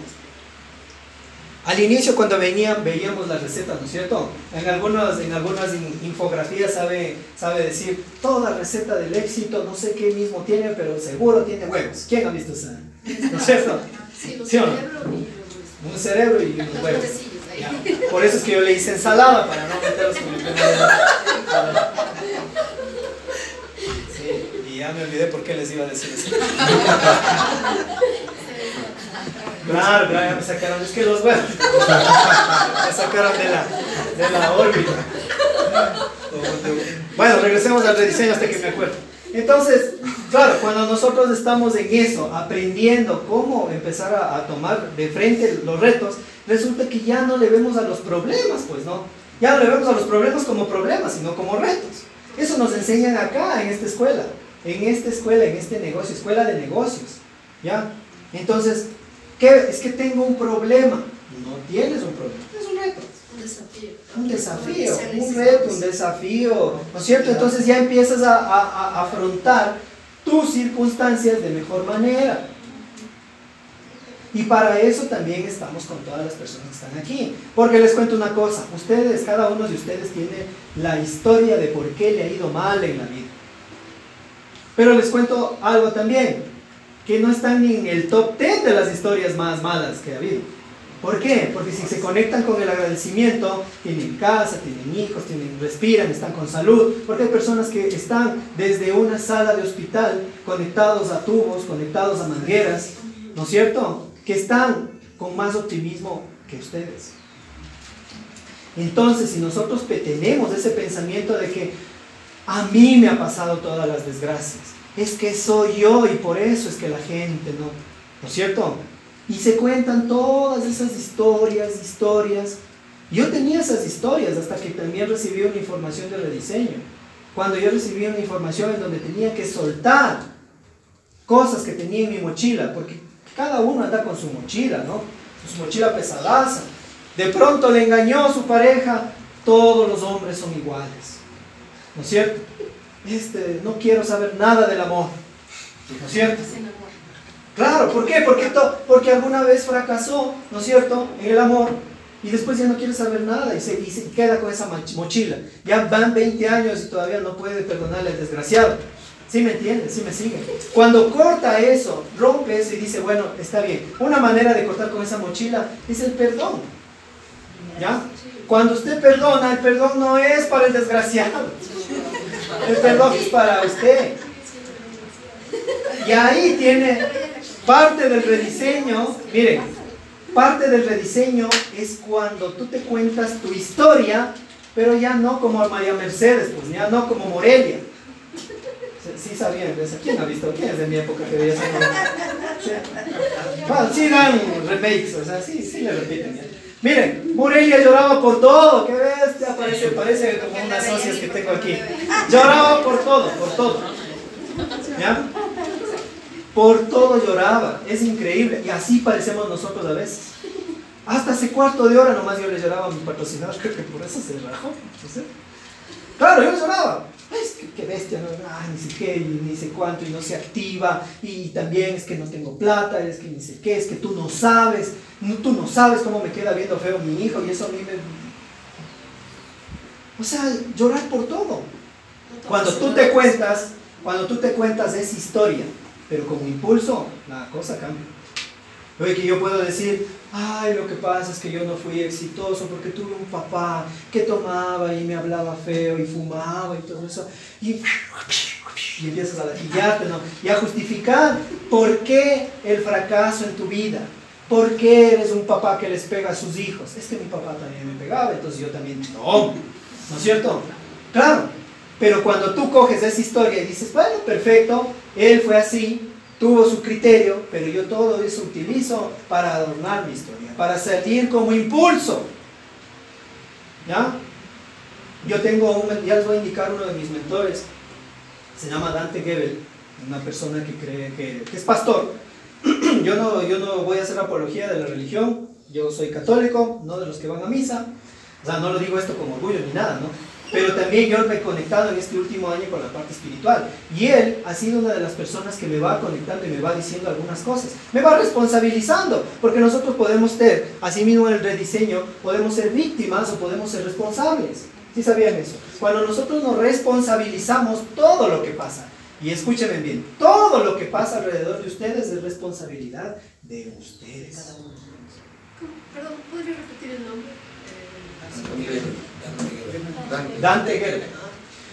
Al inicio cuando venían, veíamos las recetas, ¿no es cierto? En algunas, en algunas in- infografías sabe, sabe decir, toda receta del éxito, no sé qué mismo tiene, pero seguro tiene huevos. ¿Quién ha visto esa? ¿No es cierto? Sí, ¿Sí o no? Un cerebro y unos huevos. Por eso es que yo le hice ensalada para no meterlos con el tema Sí, y ya me olvidé por qué les iba a decir eso. Claro, claro, ya me sacaron, es que los huevos me sacaron de la, de la órbita. Bueno, regresemos al rediseño hasta que me acuerdo. Entonces, claro, cuando nosotros estamos en eso, aprendiendo cómo empezar a, tomar de frente los retos, resulta que ya no le vemos a los problemas, pues, ¿no? Ya no le vemos a los problemas como problemas, sino como retos. Eso nos enseñan acá, en esta escuela, en esta escuela, en este negocio, escuela de negocios, ¿ya? Entonces, ¿qué? Es que tengo un problema. No tienes un problema, es un reto. Un desafío. Un desafío, un reto, un desafío, ¿no es cierto? Entonces ya empiezas a, a- a afrontar tus circunstancias de mejor manera. Y para eso también estamos con todas las personas que están aquí. Porque les cuento una cosa, ustedes, cada uno de ustedes tiene la historia de por qué le ha ido mal en la vida. Pero les cuento algo también, que no están ni en el top 10 de las historias más malas que ha habido. ¿Por qué? Porque si se conectan con el agradecimiento, tienen casa, tienen hijos, tienen, respiran, están con salud, porque hay personas que están desde una sala de hospital conectados a tubos, conectados a mangueras, ¿no es cierto? Que están con más optimismo que ustedes. Entonces, si nosotros tenemos ese pensamiento de que a mí me ha pasado todas las desgracias, es que soy yo y por eso es que la gente no, ¿no es cierto? Y se cuentan todas esas historias, historias. Yo tenía esas historias hasta que también recibí una información de rediseño. Cuando yo recibí una información en donde tenía que soltar cosas que tenía en mi mochila, porque cada uno anda con su mochila, ¿no? Su mochila pesadaza. De pronto le engañó a su pareja, todos los hombres son iguales. ¿No es cierto? Este, no quiero saber nada del amor. ¿No es cierto? Claro, ¿por qué? Porque, to- porque alguna vez fracasó, ¿no es cierto?, en el amor y después ya no quiere saber nada y se, y se queda con esa mochila. Ya van 20 años y todavía no puede perdonarle al desgraciado. ¿Sí me entiende? ¿Sí me sigue? Cuando corta eso, rompe eso y dice, bueno, está bien. Una manera de cortar con esa mochila es el perdón. ¿Ya? Cuando usted perdona, el perdón no es para el desgraciado. El perdón es para usted. Y ahí tiene parte del rediseño. Miren, parte del rediseño es cuando tú te cuentas tu historia pero ya no como María Mercedes, pues ya no como Morelia. Sí, sabían. ¿Quién ha visto? ¿Quién es de mi época que veía esa. Bueno, sí dan remakes, o sea, sí, sí le repiten. ya. Miren, Morelia lloraba por todo, qué bestia, parece, parece como unas socias que tengo aquí. Lloraba por todo, por todo. ¿Ya? Por todo lloraba, es increíble. Y así parecemos nosotros a veces. Hasta hace cuarto de hora nomás yo le lloraba a mi patrocinador, creo que por eso se rajó. no sé. Claro, yo le lloraba. Es que qué bestia, no, ni sé qué, ni sé cuánto, y no se activa, y también es que no tengo plata, es que ni sé qué, es que tú no sabes, no, tú no sabes cómo me queda viendo feo mi hijo, y eso a mí me... O sea, llorar por todo. Cuando tú te cuentas, cuando tú te cuentas esa historia, pero como impulso, la cosa cambia. Oye, que yo puedo decir, ay, lo que pasa es que yo no fui exitoso porque tuve un papá que tomaba y me hablaba feo y fumaba y todo eso. Y, y empiezas a latillarte, ¿no? Y a justificar por qué el fracaso en tu vida. ¿Por qué eres un papá que les pega a sus hijos? Es que mi papá también me pegaba, entonces yo también no. ¿No es cierto? Claro. Pero cuando tú coges esa historia y dices, bueno, perfecto, él fue así, tuvo su criterio, pero yo todo eso utilizo para adornar mi historia, para salir como impulso. ¿Ya? Yo tengo, un, ya les voy a indicar uno de mis mentores, se llama Dante Gebel, una persona que cree que, que es pastor. yo, no, yo no voy a hacer apología de la religión, yo soy católico, no de los que van a misa, o sea, no lo digo esto con orgullo ni nada, ¿no? Pero también yo me he conectado en este último año con la parte espiritual. Y él ha sido una de las personas que me va conectando y me va diciendo algunas cosas. Me va responsabilizando, porque nosotros podemos ser, así mismo en el rediseño, podemos ser víctimas o podemos ser responsables. ¿Sí sabían eso? Cuando nosotros nos responsabilizamos todo lo que pasa, y escúchenme bien, todo lo que pasa alrededor de ustedes es responsabilidad de ustedes. Perdón, ¿podría repetir el nombre? Dante Gebel.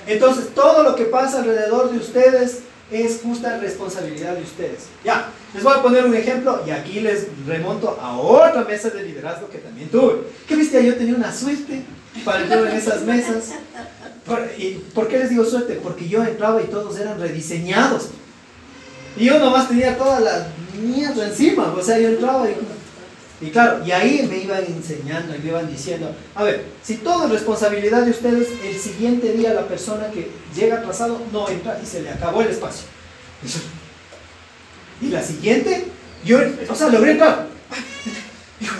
Entonces, todo lo que pasa alrededor de ustedes es justa responsabilidad de ustedes. Ya, les voy a poner un ejemplo y aquí les remonto a otra mesa de liderazgo que también tuve. ¿Qué viste? Yo tenía una suerte para entrar en esas mesas. Por, ¿Y por qué les digo suerte? Porque yo entraba y todos eran rediseñados. Y yo nomás tenía toda la mierda encima. O sea, yo entraba y y claro, y ahí me iban enseñando y me iban diciendo, a ver, si todo es responsabilidad de ustedes, el siguiente día la persona que llega atrasado no entra y se le acabó el espacio. Y la siguiente, yo, o sea, logré entrar. Dijo.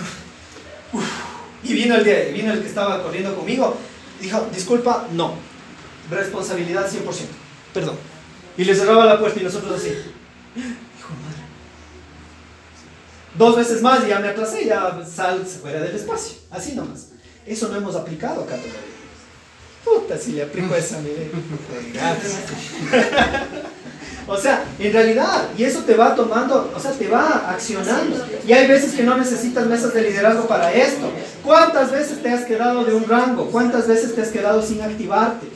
Y vino el, de- vino el que estaba corriendo conmigo, dijo, disculpa, no, responsabilidad 100%, perdón. Y le cerraba la puerta y nosotros así, hijo de madre. Dos veces más y ya me atrasé, ya sal fuera del espacio. Así nomás. Eso no hemos aplicado acá todavía. Puta, si le aplico esa, mire. O sea, en realidad, y eso te va tomando, o sea, te va accionando. Y hay veces que no necesitas mesas de liderazgo para esto. ¿Cuántas veces te has quedado de un rango? ¿Cuántas veces te has quedado sin activarte?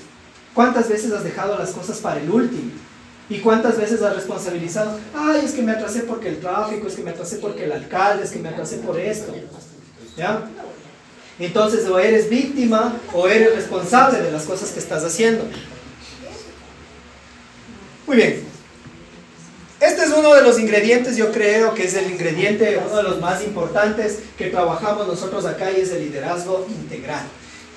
¿Cuántas veces has dejado las cosas para el último? ¿Y cuántas veces has responsabilizado? Ay, es que me atrasé porque el tráfico, es que me atrasé porque el alcalde, es que me atrasé por esto. ¿Ya? Entonces, o eres víctima o eres responsable de las cosas que estás haciendo. Muy bien. Este es uno de los ingredientes, yo creo que es el ingrediente, uno de los más importantes que trabajamos nosotros acá y es el liderazgo integral.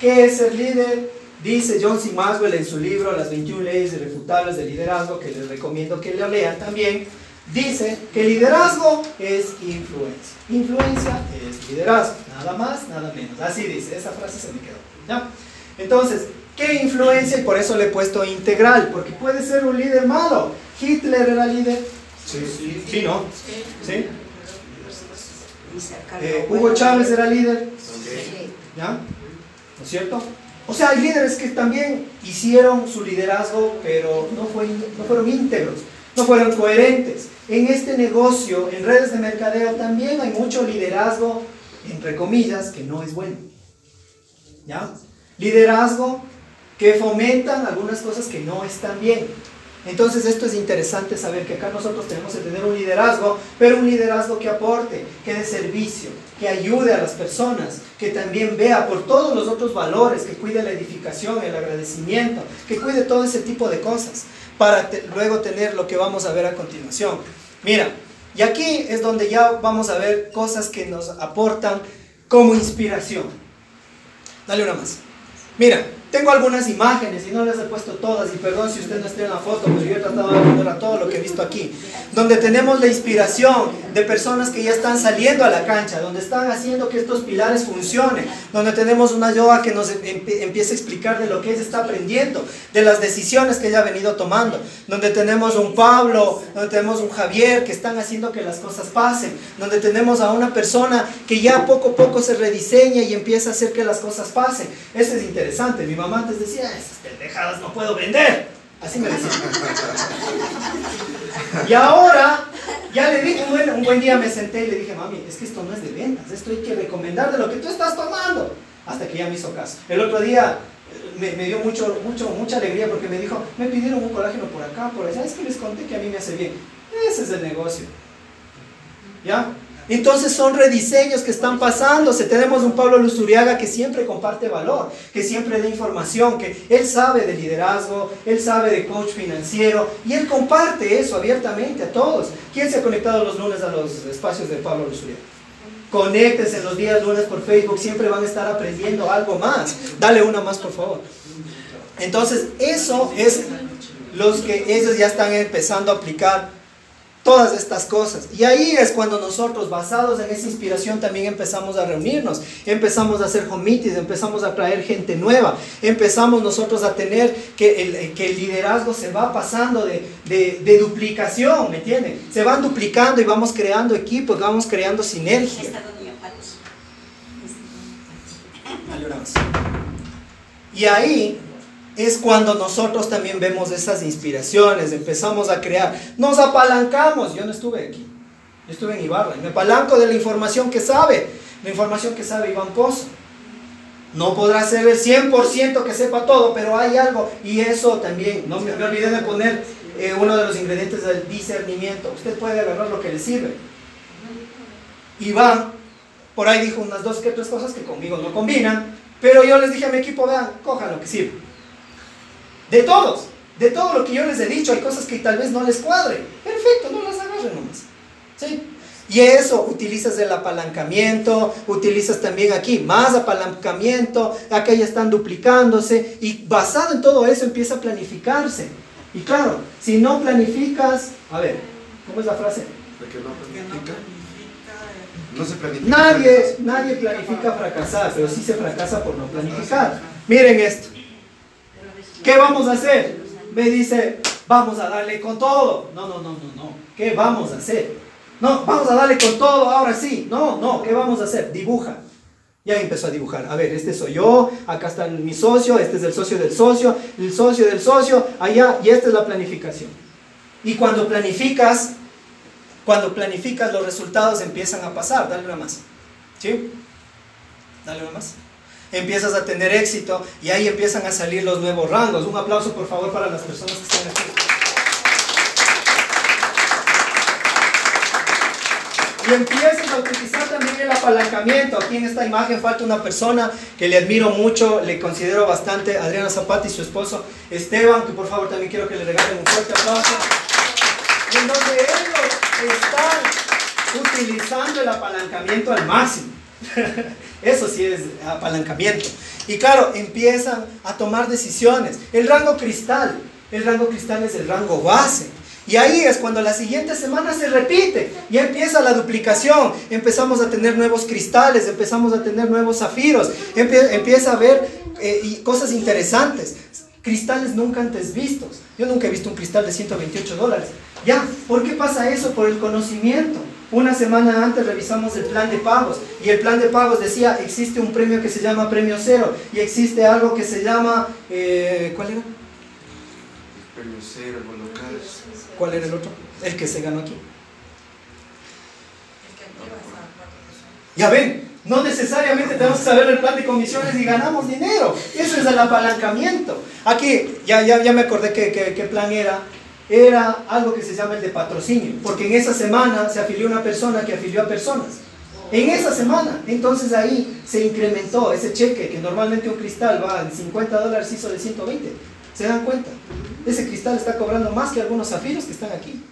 ¿Qué es ser líder? Dice John C. Maxwell en su libro Las 21 leyes irrefutables del liderazgo, que les recomiendo que lo lean también, dice que liderazgo es influencia. Influencia es liderazgo, nada más, nada menos. Así dice, esa frase se me quedó. ¿ya? Entonces, ¿qué influencia? Y por eso le he puesto integral, porque puede ser un líder malo. Hitler era líder. Sí, sí, ¿no? ¿Sí? Eh, Hugo Chávez era líder. ¿Ya? ¿No es cierto? O sea, hay líderes que también hicieron su liderazgo, pero no, fue, no fueron íntegros, no fueron coherentes. En este negocio, en redes de mercadeo, también hay mucho liderazgo, entre comillas, que no es bueno. ¿Ya? Liderazgo que fomentan algunas cosas que no están bien. Entonces esto es interesante saber que acá nosotros tenemos que tener un liderazgo, pero un liderazgo que aporte, que dé servicio, que ayude a las personas, que también vea por todos los otros valores, que cuide la edificación, el agradecimiento, que cuide todo ese tipo de cosas, para luego tener lo que vamos a ver a continuación. Mira, y aquí es donde ya vamos a ver cosas que nos aportan como inspiración. Dale una más. Mira, tengo algunas imágenes y no les he puesto todas y perdón si usted no está en la foto, pero yo he tratado de poner a todo lo que he visto aquí. Donde tenemos la inspiración de personas que ya están saliendo a la cancha, donde están haciendo que estos pilares funcionen, donde tenemos una yoga que nos empieza a explicar de lo que ella está aprendiendo, de las decisiones que ella ha venido tomando, donde tenemos un Pablo, donde tenemos un Javier que están haciendo que las cosas pasen, donde tenemos a una persona que ya poco a poco se rediseña y empieza a hacer que las cosas pasen. Eso es interesante. Mi mamá antes decía, esas pendejadas no puedo vender. Así me decía. y ahora, ya le dije, un buen, un buen día me senté y le dije, mami, es que esto no es de ventas, esto hay que recomendar de lo que tú estás tomando. Hasta que ya me hizo caso. El otro día eh, me, me, dio mucho, mucho, mucha alegría porque me dijo, me pidieron un colágeno por acá, por allá, es que les conté que a mí me hace bien. Ese es el negocio. ¿Ya? Entonces son rediseños que están pasándose. Tenemos un Pablo Luzuriaga que siempre comparte valor, que siempre da información, que él sabe de liderazgo, él sabe de coach financiero y él comparte eso abiertamente a todos. ¿Quién se ha conectado los lunes a los espacios de Pablo Luzuriaga? Conéctense los días lunes por Facebook, siempre van a estar aprendiendo algo más. Dale una más, por favor. Entonces, eso es los que ellos ya están empezando a aplicar todas estas cosas. Y ahí es cuando nosotros, basados en esa inspiración, también empezamos a reunirnos, empezamos a hacer comités, empezamos a traer gente nueva, empezamos nosotros a tener que el, que el liderazgo se va pasando de, de, duplicación, ¿me entienden? Se van duplicando y vamos creando equipos, vamos creando sinergia. Y ahí es cuando nosotros también vemos esas inspiraciones, empezamos a crear, nos apalancamos, yo no estuve aquí, yo estuve en Ibarra, y me apalanco de la información que sabe, la información que sabe Iván Pozo. No podrá ser el 100% que sepa todo, pero hay algo, y eso también, no me, olvidé de poner eh, uno de los ingredientes del discernimiento, usted puede agarrar lo que le sirve. Iván, por ahí dijo unas dos que tres cosas que conmigo no combinan, pero yo les dije a mi equipo, vean, cojan lo que sirve. De todos, de todo lo que yo les he dicho, hay cosas que tal vez no les cuadre. Perfecto, no las agarren nomás. ¿Sí? Y eso, utilizas el apalancamiento, utilizas también aquí más apalancamiento, acá ya están duplicándose y basado en todo eso empieza a planificarse. Y claro, si no planificas, a ver, ¿cómo es la frase? no se planifica. Nadie, nadie planifica fracasar, pero sí se fracasa por no planificar. Miren esto. ¿Qué vamos a hacer? Me dice, vamos a darle con todo. No, no, no, no, no. ¿Qué vamos a hacer? No, vamos a darle con todo, ahora sí. No, no, ¿qué vamos a hacer? Dibuja. Ya empezó a dibujar. A ver, este soy yo, acá está mi socio, este es el socio del socio, el socio del socio, allá, y esta es la planificación. Y cuando planificas, cuando planificas los resultados empiezan a pasar. Dale una más. ¿Sí? Dale una más empiezas a tener éxito y ahí empiezan a salir los nuevos rangos. Un aplauso por favor para las personas que están aquí. Y empiezas a utilizar también el apalancamiento. Aquí en esta imagen falta una persona que le admiro mucho, le considero bastante, Adriana Zapata y su esposo Esteban, que por favor también quiero que le regalen un fuerte aplauso. En donde ellos están utilizando el apalancamiento al máximo. Eso sí es apalancamiento. Y claro, empiezan a tomar decisiones. El rango cristal, el rango cristal es el rango base. Y ahí es cuando la siguiente semana se repite y empieza la duplicación. Empezamos a tener nuevos cristales, empezamos a tener nuevos zafiros, empieza a haber eh, cosas interesantes. Cristales nunca antes vistos. Yo nunca he visto un cristal de 128 dólares. Ya, ¿por qué pasa eso? Por el conocimiento. Una semana antes revisamos el plan de pagos y el plan de pagos decía, existe un premio que se llama premio cero y existe algo que se llama, eh, ¿cuál era? Premio cero, el local. ¿Cuál era el otro? El que se ganó aquí. Ya ven, no necesariamente tenemos que saber el plan de comisiones y ganamos dinero. Eso es el apalancamiento. Aquí, ya, ya, ya me acordé qué, qué plan era. Era algo que se llama el de patrocinio, porque en esa semana se afilió una persona que afilió a personas. En esa semana, entonces ahí se incrementó ese cheque que normalmente un cristal va en 50 dólares, hizo de 120. ¿Se dan cuenta? Ese cristal está cobrando más que algunos zafiros que están aquí.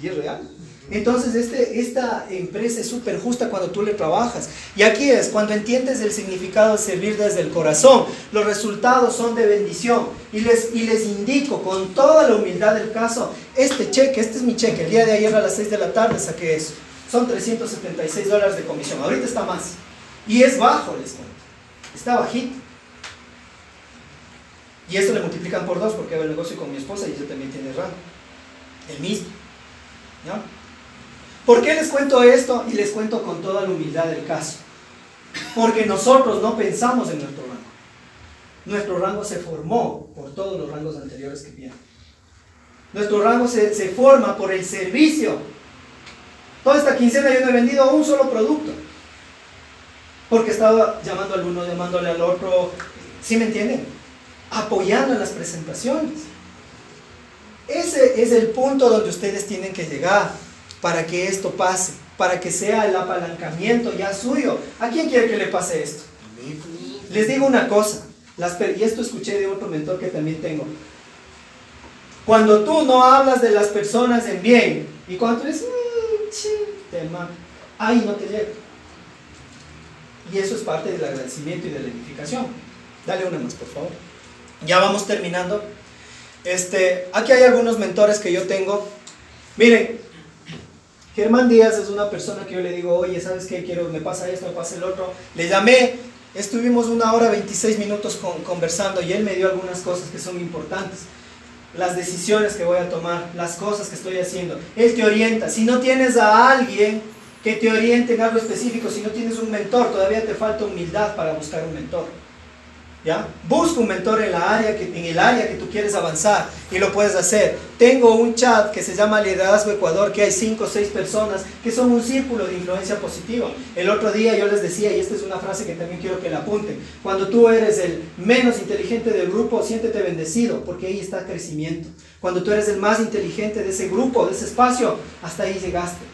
Y es real. Entonces, este, esta empresa es súper justa cuando tú le trabajas. Y aquí es cuando entiendes el significado de servir desde el corazón. Los resultados son de bendición. Y les, y les indico con toda la humildad del caso, este cheque, este es mi cheque. El día de ayer a las 6 de la tarde saqué eso. Son 376 dólares de comisión. Ahorita está más. Y es bajo, les cuento. Está bajito. Y esto le multiplican por dos porque hago el negocio con mi esposa y ella también tiene rango. El mismo. ¿Ya? ¿Por qué les cuento esto? Y les cuento con toda la humildad del caso. Porque nosotros no pensamos en nuestro rango. Nuestro rango se formó por todos los rangos anteriores que vienen. Nuestro rango se, se forma por el servicio. Toda esta quincena yo no he vendido un solo producto. Porque estaba llamando al uno, llamándole al otro. ¿Sí me entienden? Apoyando en las presentaciones. Ese es el punto donde ustedes tienen que llegar para que esto pase, para que sea el apalancamiento ya suyo. ¿A quién quiere que le pase esto? Les digo una cosa, y esto escuché de otro mentor que también tengo. Cuando tú no hablas de las personas en bien, y cuando tú dices, mm, tema, ahí no te llega. Y eso es parte del agradecimiento y de la edificación. Dale una más, por favor. Ya vamos terminando. Este, aquí hay algunos mentores que yo tengo. Miren, Germán Díaz es una persona que yo le digo, oye, ¿sabes qué? Quiero, me pasa esto, me pasa el otro. Le llamé, estuvimos una hora 26 minutos conversando y él me dio algunas cosas que son importantes. Las decisiones que voy a tomar, las cosas que estoy haciendo. Él te orienta. Si no tienes a alguien que te oriente en algo específico, si no tienes un mentor, todavía te falta humildad para buscar un mentor. ¿Ya? Busca un mentor en, la área que, en el área que tú quieres avanzar y lo puedes hacer. Tengo un chat que se llama Liderazgo Ecuador, que hay 5 o 6 personas que son un círculo de influencia positiva. El otro día yo les decía, y esta es una frase que también quiero que la apunten, cuando tú eres el menos inteligente del grupo, siéntete bendecido, porque ahí está crecimiento. Cuando tú eres el más inteligente de ese grupo, de ese espacio, hasta ahí llegaste.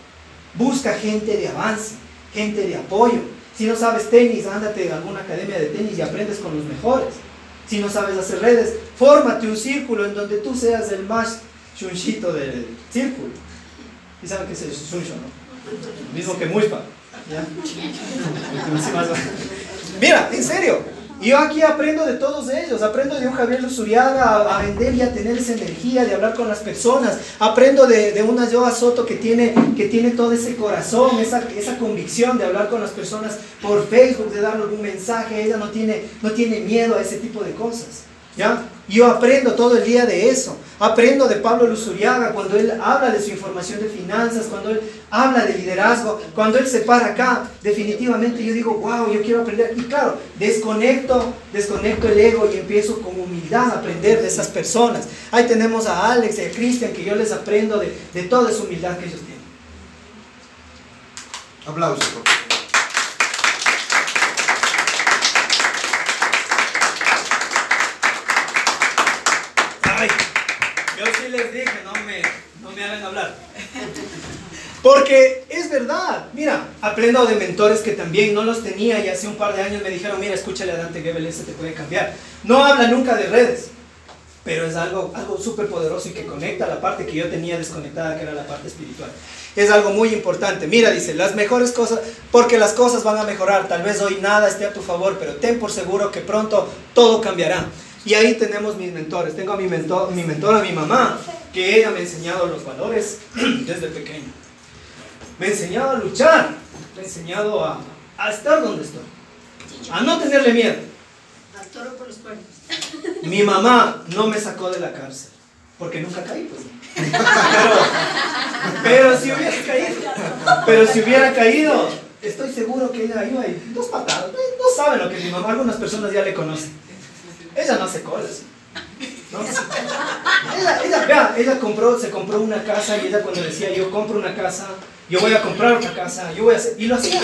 Busca gente de avance, gente de apoyo si no sabes tenis, ándate a alguna academia de tenis y aprendes con los mejores. Si no sabes hacer redes, fórmate un círculo en donde tú seas el más chunchito del círculo. ¿Y saben qué es el chuncho, no? Mismo que Muispa. Mira, en serio, y yo aquí aprendo de todos ellos, aprendo de un Javier Luzuriaga a, vender y a tener esa energía de hablar con las personas, aprendo de, de una Joa Soto que tiene, que tiene todo ese corazón, esa, esa convicción de hablar con las personas por Facebook, de darle algún mensaje, ella no tiene, no tiene miedo a ese tipo de cosas. ¿Ya? Yo aprendo todo el día de eso. Aprendo de Pablo Luzuriaga cuando él habla de su información de finanzas, cuando él habla de liderazgo, cuando él se para acá. Definitivamente yo digo, wow, yo quiero aprender. Y claro, desconecto, desconecto el ego y empiezo con humildad a aprender de esas personas. Ahí tenemos a Alex y a Cristian que yo les aprendo de, de toda esa humildad que ellos tienen. Aplausos. Les dije, no me, no me hagan hablar. Porque es verdad, mira, aprendo de mentores que también no los tenía y hace un par de años me dijeron, mira, escúchale a Dante Gebel, ese te puede cambiar. No habla nunca de redes, pero es algo, algo súper poderoso y que conecta la parte que yo tenía desconectada, que era la parte espiritual. Es algo muy importante. Mira, dice, las mejores cosas, porque las cosas van a mejorar. Tal vez hoy nada esté a tu favor, pero ten por seguro que pronto todo cambiará. Y ahí tenemos mis mentores. Tengo a mi, mentor, mi mentora, mi mamá, que ella me ha enseñado los valores desde pequeño. Me ha enseñado a luchar, me ha enseñado a, a estar donde estoy, a no tenerle miedo. por los cuernos. Mi mamá no me sacó de la cárcel, porque nunca caí, pues. Pero, si hubiera caído, pero si hubiera caído, estoy seguro que ella iba ahí dos patadas. No saben lo que mi mamá, algunas personas ya le conocen. Ella no hace colas. Ella, ella, vea, ella compró, se compró una casa y ella cuando decía yo compro una casa, yo voy a comprar otra casa, yo voy a hacer, y lo hacía.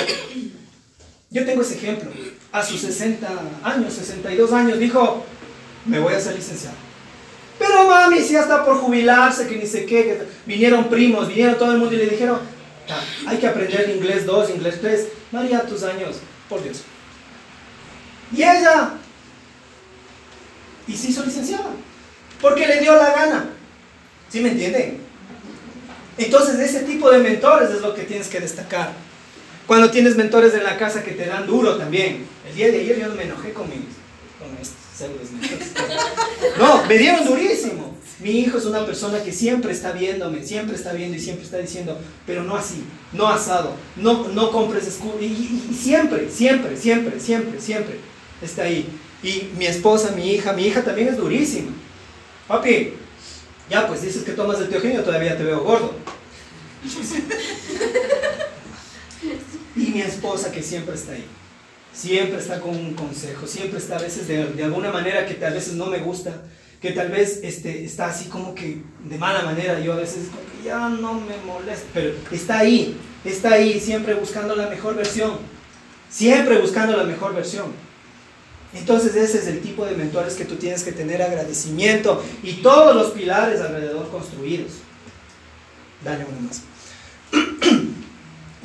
Yo tengo ese ejemplo. A sus 60 años, 62 años, dijo, me voy a ser licenciado. Pero mami, mi si ya está por jubilarse, que ni sé qué, que vinieron primos, vinieron todo el mundo y le dijeron, "Ah, hay que aprender inglés 2, inglés 3. María, tus años, por Dios. Y ella, y se hizo licenciada, porque le dio la gana. ¿Sí me entienden? Entonces, ese tipo de mentores es lo que tienes que destacar. Cuando tienes mentores en la casa que te dan duro también. El día de ayer yo me enojé con mis con estos mentores. No, me dieron durísimo. Mi hijo es una persona que siempre está viéndome, siempre está viendo y siempre está diciendo, pero no así, no asado, no, no compres escudo. Y siempre, siempre, siempre, siempre, siempre está ahí. Y mi esposa, mi hija, mi hija también es durísima. Papi, ya pues dices que tomas el teogenio, todavía te veo gordo. Y mi esposa que siempre está ahí. Siempre está con un consejo, siempre está a veces de, de alguna manera que tal vez no me gusta, que tal vez este, está así como que de mala manera, yo a veces como que ya no me molesta, pero está ahí, está ahí, siempre buscando la mejor versión, siempre buscando la mejor versión. Entonces ese es el tipo de mentores que tú tienes que tener agradecimiento y todos los pilares alrededor construidos. Dale uno más.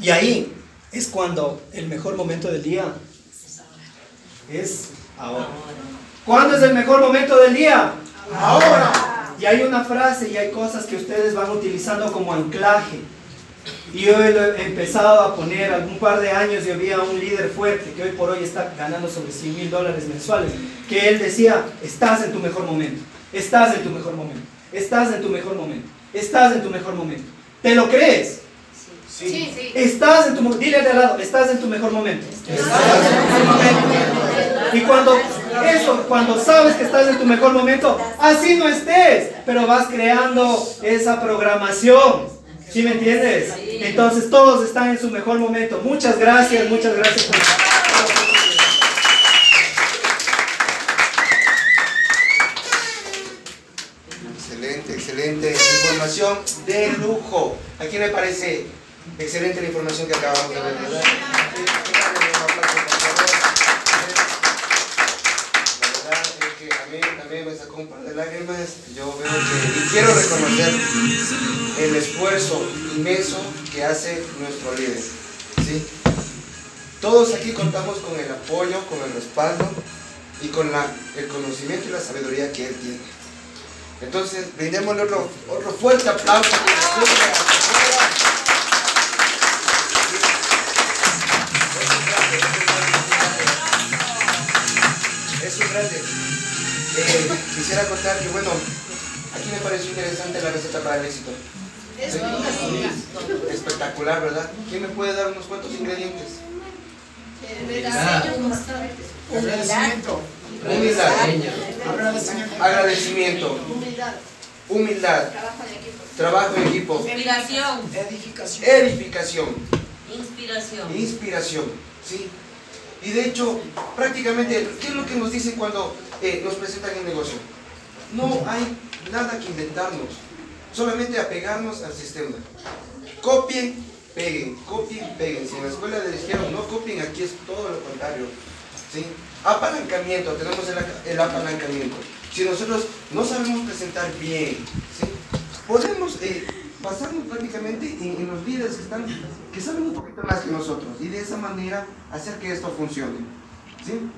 Y ahí es cuando el mejor momento del día es ahora. ¿Cuándo es el mejor momento del día? Ahora. Y hay una frase y hay cosas que ustedes van utilizando como anclaje. Y yo lo he empezado a poner algún par de años y había un líder fuerte que hoy por hoy está ganando sobre 100 mil dólares mensuales, que él decía, estás en tu mejor momento, estás en tu mejor momento, estás en tu mejor momento, estás en tu mejor momento. ¿Te lo crees? Sí, sí. Estás en tu dile de al lado, estás en tu mejor momento. Y cuando eso, cuando sabes que estás en tu mejor momento, así no estés, pero vas creando esa programación. ¿Sí me entiendes? Entonces todos están en su mejor momento. Muchas gracias, muchas gracias por Excelente, excelente información de lujo. ¿A quién le parece excelente la información que acabamos de ver? Que a mí también me sacó un par de lágrimas. Yo veo que, y quiero reconocer el esfuerzo inmenso que hace nuestro líder. ¿sí? Todos aquí contamos con el apoyo, con el respaldo y con la, el conocimiento y la sabiduría que él tiene. Entonces, brindémosle otro, otro fuerte aplauso. Es un grande. Eh, quisiera contar que, bueno, aquí me pareció interesante la receta para el éxito. Sí. Espectacular, ¿verdad? ¿Quién me puede dar unos cuantos ingredientes? Agradecimiento. Humildad, Agradecimiento. Humildad. humildad, Trabajo en equipo. trabajo en equipo, Inspiración. Edificación. edificación, Inspiración. inspiración, ¿sí? Y de hecho, prácticamente, ¿qué es lo que nos dicen cuando eh, nos presentan el negocio? No hay nada que inventarnos, solamente apegarnos al sistema. Copien, peguen, copien, peguen. Si en la escuela les dijeron no copien, aquí es todo lo contrario. ¿sí? Apalancamiento, tenemos el, el apalancamiento. Si nosotros no sabemos presentar bien, podemos eh, basarnos prácticamente en, en los líderes que, están, que saben un poquito más que nosotros y de esa manera hacer que esto funcione. ¿sí?